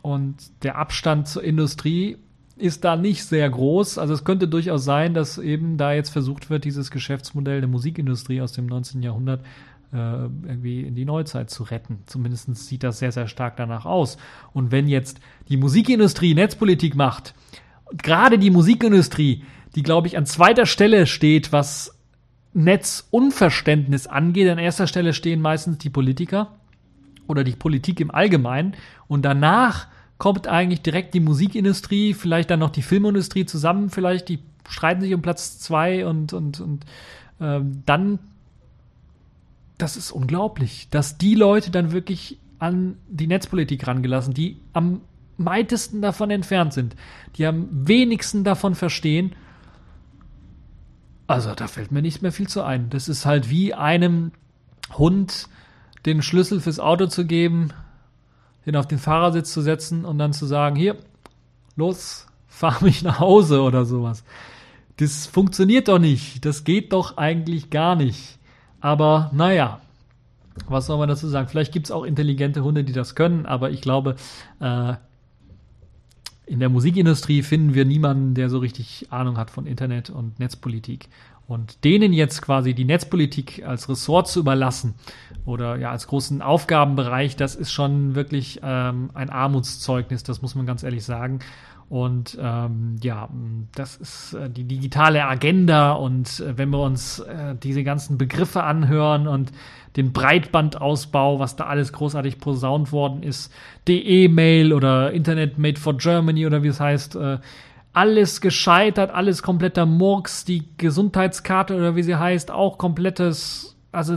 und der Abstand zur Industrie ist da nicht sehr groß. Also es könnte durchaus sein, dass eben da jetzt versucht wird, dieses Geschäftsmodell der Musikindustrie aus dem 19. Jahrhundert äh, irgendwie in die Neuzeit zu retten. Zumindest sieht das sehr, sehr stark danach aus. Und wenn jetzt die Musikindustrie Netzpolitik macht, gerade die Musikindustrie, die, glaube ich, an zweiter Stelle steht, was Netzunverständnis angeht, an erster Stelle stehen meistens die Politiker oder die Politik im Allgemeinen und danach kommt eigentlich direkt die Musikindustrie, vielleicht dann noch die Filmindustrie zusammen, vielleicht die streiten sich um Platz zwei und, und, und ähm, dann das ist unglaublich, dass die Leute dann wirklich an die Netzpolitik rangelassen, die am weitesten davon entfernt sind, die am wenigsten davon verstehen. Also da fällt mir nicht mehr viel zu ein. Das ist halt wie einem Hund den Schlüssel fürs Auto zu geben, den auf den Fahrersitz zu setzen und dann zu sagen, hier, los, fahr mich nach Hause oder sowas. Das funktioniert doch nicht. Das geht doch eigentlich gar nicht. Aber naja, was soll man dazu sagen? Vielleicht gibt es auch intelligente Hunde, die das können, aber ich glaube, äh, in der Musikindustrie finden wir niemanden, der so richtig Ahnung hat von Internet und Netzpolitik. Und denen jetzt quasi die Netzpolitik als Ressort zu überlassen oder ja als großen Aufgabenbereich, das ist schon wirklich ähm, ein Armutszeugnis, das muss man ganz ehrlich sagen. Und ähm, ja, das ist äh, die digitale Agenda. Und äh, wenn wir uns äh, diese ganzen Begriffe anhören und den Breitbandausbau, was da alles großartig posaunt worden ist, DE-Mail oder Internet Made for Germany oder wie es heißt, äh, alles gescheitert, alles kompletter Murks, die Gesundheitskarte oder wie sie heißt, auch komplettes, also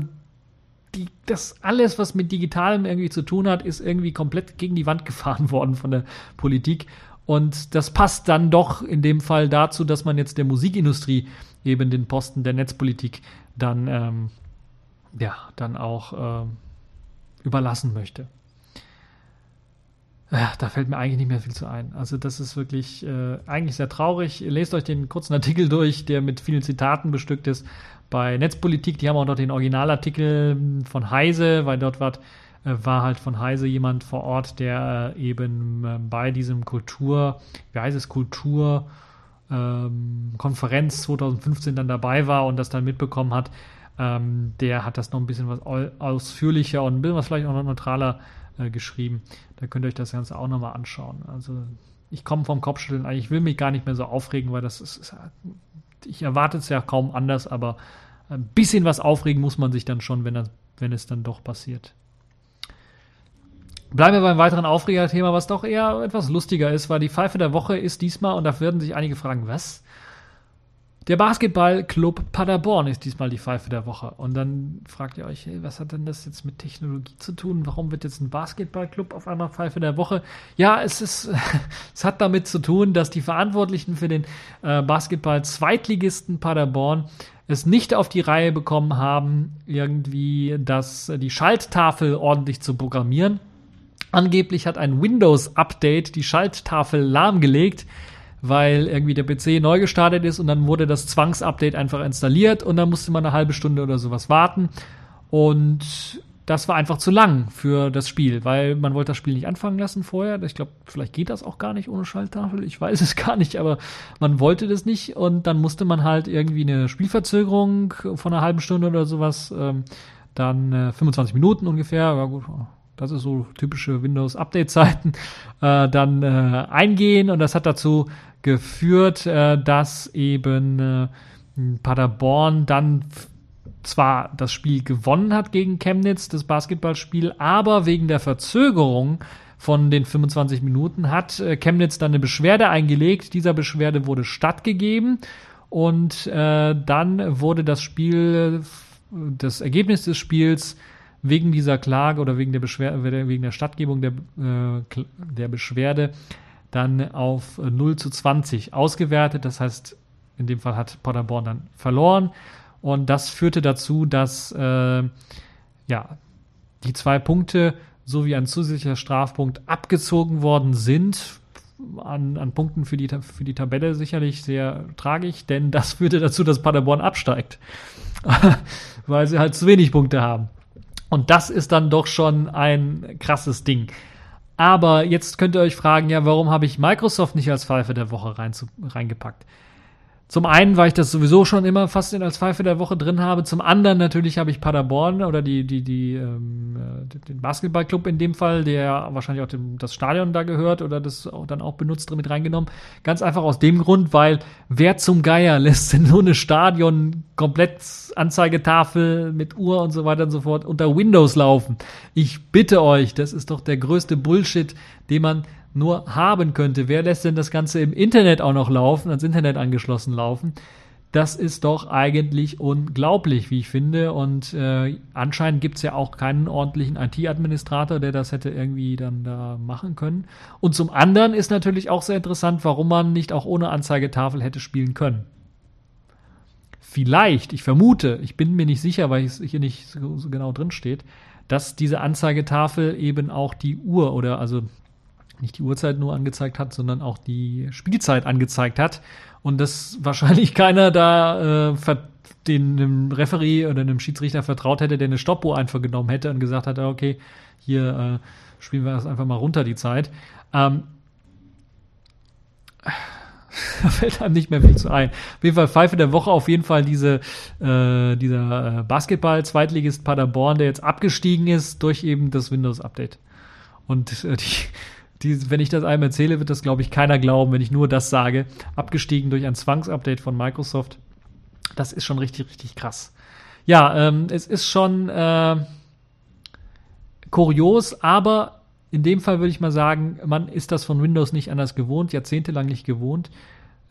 die, das alles, was mit Digitalem irgendwie zu tun hat, ist irgendwie komplett gegen die Wand gefahren worden von der Politik. Und das passt dann doch in dem Fall dazu, dass man jetzt der Musikindustrie eben den Posten der Netzpolitik dann, ähm, ja, dann auch ähm, überlassen möchte. Ja, da fällt mir eigentlich nicht mehr viel zu ein. Also das ist wirklich äh, eigentlich sehr traurig. Lest euch den kurzen Artikel durch, der mit vielen Zitaten bestückt ist. Bei Netzpolitik, die haben auch noch den Originalartikel von Heise, weil dort war äh, war halt von Heise jemand vor Ort, der äh, eben ähm, bei diesem Kultur, wie heißt es, Kultur, ähm, Konferenz 2015 dann dabei war und das dann mitbekommen hat. Ähm, der hat das noch ein bisschen was ausführlicher und ein bisschen was vielleicht auch noch neutraler äh, geschrieben. Da könnt ihr euch das Ganze auch nochmal anschauen. Also ich komme vom Kopfschütteln ich will mich gar nicht mehr so aufregen, weil das ist, ist ich erwarte es ja kaum anders, aber ein bisschen was aufregen muss man sich dann schon, wenn, das, wenn es dann doch passiert. Bleiben wir beim weiteren Aufregerthema, was doch eher etwas lustiger ist, weil die Pfeife der Woche ist diesmal, und da werden sich einige fragen, was? Der Basketballclub Paderborn ist diesmal die Pfeife der Woche. Und dann fragt ihr euch, hey, was hat denn das jetzt mit Technologie zu tun? Warum wird jetzt ein Basketballclub auf einmal Pfeife der Woche? Ja, es ist, es hat damit zu tun, dass die Verantwortlichen für den äh, Basketball-Zweitligisten Paderborn es nicht auf die Reihe bekommen haben, irgendwie das, die Schalttafel ordentlich zu programmieren. Angeblich hat ein Windows-Update die Schalttafel lahmgelegt weil irgendwie der PC neu gestartet ist und dann wurde das Zwangsupdate einfach installiert und dann musste man eine halbe Stunde oder sowas warten. Und das war einfach zu lang für das Spiel, weil man wollte das Spiel nicht anfangen lassen vorher. Ich glaube, vielleicht geht das auch gar nicht ohne Schalttafel. Ich weiß es gar nicht, aber man wollte das nicht und dann musste man halt irgendwie eine Spielverzögerung von einer halben Stunde oder sowas, ähm, dann äh, 25 Minuten ungefähr, ja gut, das ist so typische Windows-Update-Zeiten, äh, dann äh, eingehen und das hat dazu geführt, äh, dass eben äh, Paderborn dann zwar das Spiel gewonnen hat gegen Chemnitz, das Basketballspiel, aber wegen der Verzögerung von den 25 Minuten hat äh, Chemnitz dann eine Beschwerde eingelegt. Dieser Beschwerde wurde stattgegeben und äh, dann wurde das Spiel, das Ergebnis des Spiels wegen dieser Klage oder wegen der Beschwerde, wegen der Stattgebung der, äh, der Beschwerde dann auf 0 zu 20 ausgewertet. Das heißt, in dem Fall hat Paderborn dann verloren. Und das führte dazu, dass äh, ja, die zwei Punkte sowie ein zusätzlicher Strafpunkt abgezogen worden sind. An, an Punkten für die, für die Tabelle sicherlich sehr tragisch, denn das führte dazu, dass Paderborn absteigt. Weil sie halt zu wenig Punkte haben. Und das ist dann doch schon ein krasses Ding. Aber jetzt könnt ihr euch fragen, ja, warum habe ich Microsoft nicht als Pfeife der Woche rein zu, reingepackt? Zum einen, weil ich das sowieso schon immer fast in als Pfeife der Woche drin habe. Zum anderen natürlich habe ich Paderborn oder die, die, die, ähm, äh, den Basketballclub in dem Fall, der wahrscheinlich auch dem, das Stadion da gehört oder das auch dann auch benutzt mit reingenommen. Ganz einfach aus dem Grund, weil wer zum Geier lässt denn so eine Stadion komplett Anzeigetafel mit Uhr und so weiter und so fort unter Windows laufen? Ich bitte euch, das ist doch der größte Bullshit, den man nur haben könnte. Wer lässt denn das Ganze im Internet auch noch laufen, ans Internet angeschlossen laufen? Das ist doch eigentlich unglaublich, wie ich finde. Und äh, anscheinend gibt es ja auch keinen ordentlichen IT-Administrator, der das hätte irgendwie dann da machen können. Und zum anderen ist natürlich auch sehr interessant, warum man nicht auch ohne Anzeigetafel hätte spielen können. Vielleicht, ich vermute, ich bin mir nicht sicher, weil es hier nicht so, so genau drin steht, dass diese Anzeigetafel eben auch die Uhr oder also nicht die Uhrzeit nur angezeigt hat, sondern auch die Spielzeit angezeigt hat. Und dass wahrscheinlich keiner da äh, den einem Referee oder einem Schiedsrichter vertraut hätte, der eine Stoppuhr einfach genommen hätte und gesagt hat, okay, hier äh, spielen wir das einfach mal runter die Zeit. Ähm, da fällt einem nicht mehr viel zu ein. Auf jeden Fall Pfeife der Woche, auf jeden Fall diese, äh, dieser äh, Basketball-Zweitligist Paderborn, der jetzt abgestiegen ist durch eben das Windows-Update. Und äh, die, die, wenn ich das einem erzähle, wird das, glaube ich, keiner glauben, wenn ich nur das sage. Abgestiegen durch ein Zwangsupdate von Microsoft. Das ist schon richtig, richtig krass. Ja, ähm, es ist schon äh, kurios, aber in dem Fall würde ich mal sagen, man ist das von Windows nicht anders gewohnt, jahrzehntelang nicht gewohnt,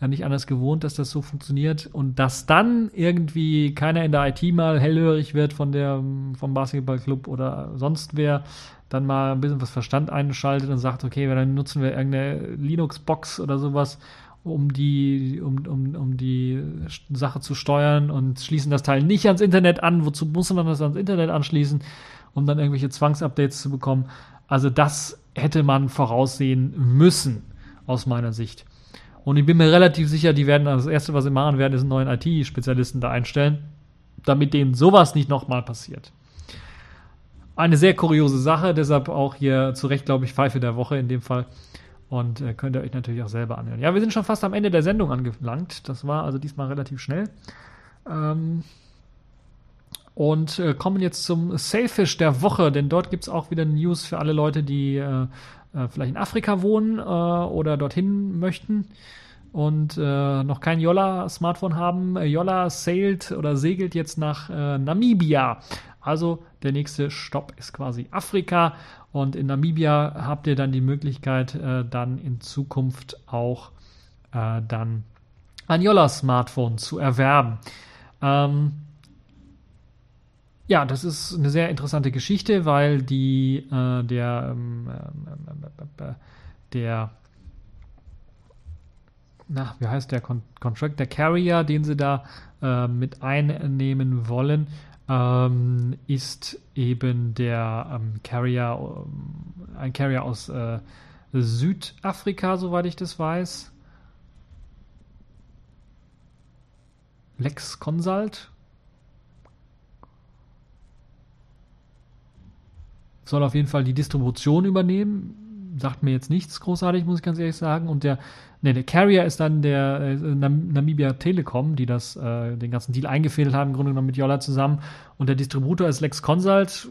nicht anders gewohnt, dass das so funktioniert und dass dann irgendwie keiner in der IT mal hellhörig wird von der vom Basketballclub oder sonst wer, dann mal ein bisschen was Verstand einschaltet und sagt, okay, dann nutzen wir irgendeine Linux-Box oder sowas, um die, um, um, um die Sache zu steuern und schließen das Teil nicht ans Internet an. Wozu muss man das ans Internet anschließen, um dann irgendwelche Zwangsupdates zu bekommen? Also das hätte man voraussehen müssen, aus meiner Sicht. Und ich bin mir relativ sicher, die werden, das erste, was sie machen werden, ist einen neuen IT-Spezialisten da einstellen, damit denen sowas nicht nochmal passiert. Eine sehr kuriose Sache, deshalb auch hier zu Recht, glaube ich, Pfeife der Woche in dem Fall. Und äh, könnt ihr euch natürlich auch selber anhören. Ja, wir sind schon fast am Ende der Sendung angelangt. Das war also diesmal relativ schnell. Ähm, und äh, kommen jetzt zum Sailfish der Woche, denn dort gibt es auch wieder News für alle Leute, die äh, äh, vielleicht in Afrika wohnen äh, oder dorthin möchten und äh, noch kein Yolla-Smartphone haben. Yolla sailt oder segelt jetzt nach äh, Namibia. Also der nächste Stopp ist quasi Afrika und in Namibia habt ihr dann die Möglichkeit, äh, dann in Zukunft auch äh, dann ein Yolla-Smartphone zu erwerben. Ähm, ja, das ist eine sehr interessante Geschichte, weil die äh, der ähm, äh, der na, wie heißt der Con Contract, der Carrier, den sie da äh, mit einnehmen wollen, ähm, ist eben der ähm, Carrier, ähm, ein Carrier aus äh, Südafrika, soweit ich das weiß. Lex Consult. Soll auf jeden Fall die Distribution übernehmen sagt mir jetzt nichts großartig, muss ich ganz ehrlich sagen. Und der, ne, der Carrier ist dann der äh, Namibia Telekom, die das, äh, den ganzen Deal eingefädelt haben, im Grunde genommen mit Yola zusammen. Und der Distributor ist Lex Consult.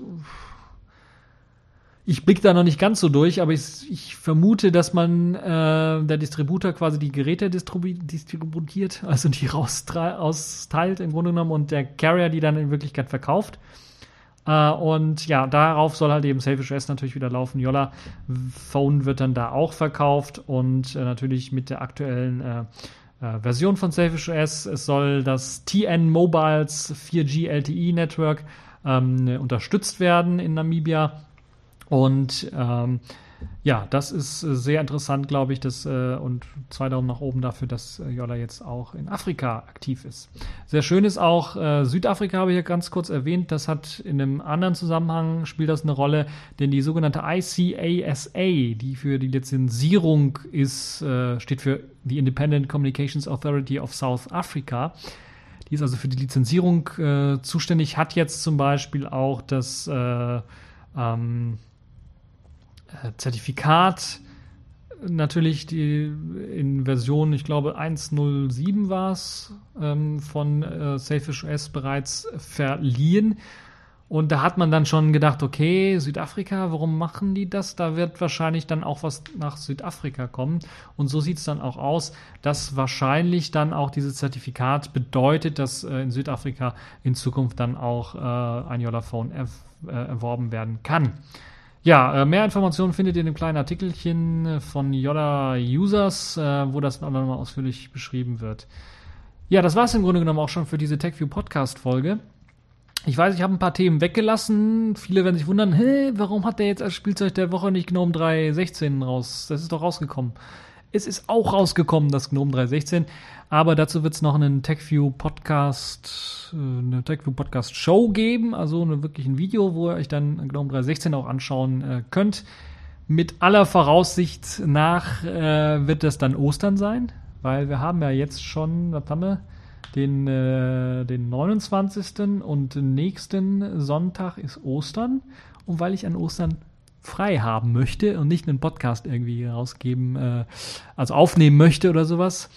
Ich blicke da noch nicht ganz so durch, aber ich, ich vermute, dass man äh, der Distributor quasi die Geräte distribu distributiert, also die rausteilt im Grunde genommen und der Carrier die dann in Wirklichkeit verkauft. Uh, und ja, darauf soll halt eben Selfish OS natürlich wieder laufen. Yola Phone wird dann da auch verkauft und äh, natürlich mit der aktuellen äh, äh, Version von Selfish OS. Es soll das TN Mobiles 4G LTE Network ähm, unterstützt werden in Namibia. Und ähm, ja, das ist äh, sehr interessant, glaube ich, dass, äh, und zwei Daumen nach oben dafür, dass äh, Jolla jetzt auch in Afrika aktiv ist. Sehr schön ist auch, äh, Südafrika habe ich ja ganz kurz erwähnt, das hat in einem anderen Zusammenhang, spielt das eine Rolle, denn die sogenannte ICASA, die für die Lizenzierung ist, steht für the Independent Communications Authority of South Africa, die ist also für die Lizenzierung äh, zuständig, hat jetzt zum Beispiel auch das ähm, äh, Zertifikat natürlich die in Version, ich glaube 1.07 war es, ähm, von äh, Safish OS bereits verliehen. Und da hat man dann schon gedacht, okay, Südafrika, warum machen die das? Da wird wahrscheinlich dann auch was nach Südafrika kommen. Und so sieht es dann auch aus, dass wahrscheinlich dann auch dieses Zertifikat bedeutet, dass äh, in Südafrika in Zukunft dann auch äh, ein Yola-Phone er, äh, erworben werden kann. Ja, äh, mehr Informationen findet ihr in dem kleinen Artikelchen von Yoda Users, äh, wo das nochmal ausführlich beschrieben wird. Ja, das war es im Grunde genommen auch schon für diese TechView Podcast Folge. Ich weiß, ich habe ein paar Themen weggelassen. Viele werden sich wundern, hä, warum hat der jetzt als Spielzeug der Woche nicht Gnome 316 raus? Das ist doch rausgekommen. Es ist auch rausgekommen, das Gnome 316. Aber dazu wird es noch einen TechView Podcast, äh, eine TechView Podcast Show geben. Also eine, wirklich ein Video, wo ihr euch dann Gnome 316 auch anschauen äh, könnt. Mit aller Voraussicht nach äh, wird das dann Ostern sein. Weil wir haben ja jetzt schon, was haben wir? Den, äh, den 29. und nächsten Sonntag ist Ostern. Und weil ich an Ostern frei haben möchte und nicht einen Podcast irgendwie rausgeben, äh, also aufnehmen möchte oder sowas,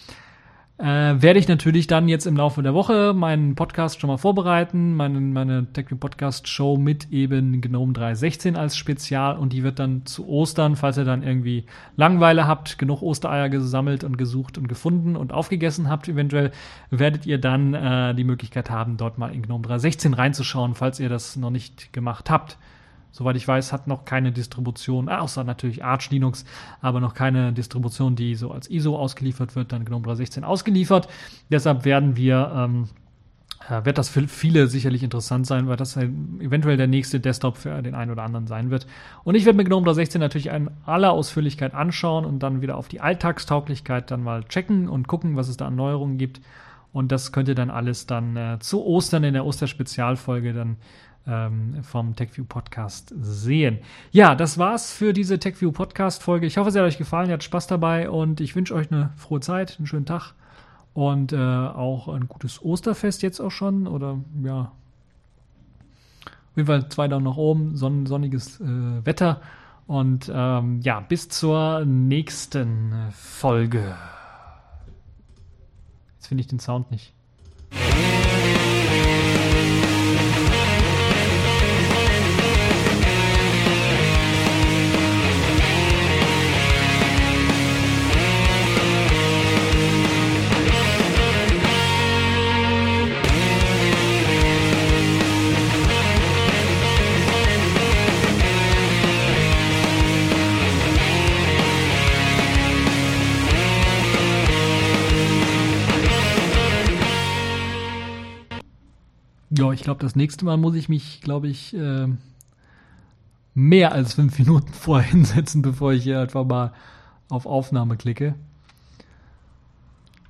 äh, werde ich natürlich dann jetzt im Laufe der Woche meinen Podcast schon mal vorbereiten, meine, meine TechView Podcast Show mit eben Gnome 316 als Spezial und die wird dann zu Ostern, falls ihr dann irgendwie Langeweile habt, genug Ostereier gesammelt und gesucht und gefunden und aufgegessen habt, eventuell werdet ihr dann äh, die Möglichkeit haben, dort mal in Gnome 316 reinzuschauen, falls ihr das noch nicht gemacht habt soweit ich weiß, hat noch keine Distribution, außer natürlich Arch Linux, aber noch keine Distribution, die so als ISO ausgeliefert wird, dann GNOME 316 ausgeliefert. Deshalb werden wir, ähm, äh, wird das für viele sicherlich interessant sein, weil das eventuell der nächste Desktop für den einen oder anderen sein wird. Und ich werde mir GNOME 316 natürlich in aller Ausführlichkeit anschauen und dann wieder auf die Alltagstauglichkeit dann mal checken und gucken, was es da an Neuerungen gibt. Und das könnt ihr dann alles dann äh, zu Ostern in der Osterspezialfolge dann ähm, vom TechView Podcast sehen. Ja, das war's für diese TechView Podcast Folge. Ich hoffe, es hat euch gefallen, ihr habt Spaß dabei und ich wünsche euch eine frohe Zeit, einen schönen Tag und äh, auch ein gutes Osterfest jetzt auch schon oder ja. Auf jeden Fall zwei Daumen nach oben, sonn sonniges äh, Wetter und ähm, ja, bis zur nächsten Folge. Jetzt finde ich den Sound nicht. Ja, ich glaube, das nächste Mal muss ich mich, glaube ich, äh, mehr als fünf Minuten vorher hinsetzen, bevor ich hier einfach mal auf Aufnahme klicke.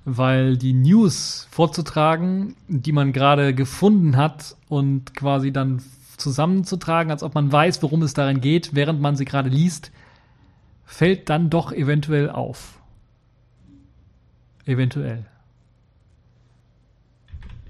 Weil die News vorzutragen, die man gerade gefunden hat und quasi dann zusammenzutragen, als ob man weiß, worum es darin geht, während man sie gerade liest, fällt dann doch eventuell auf. Eventuell.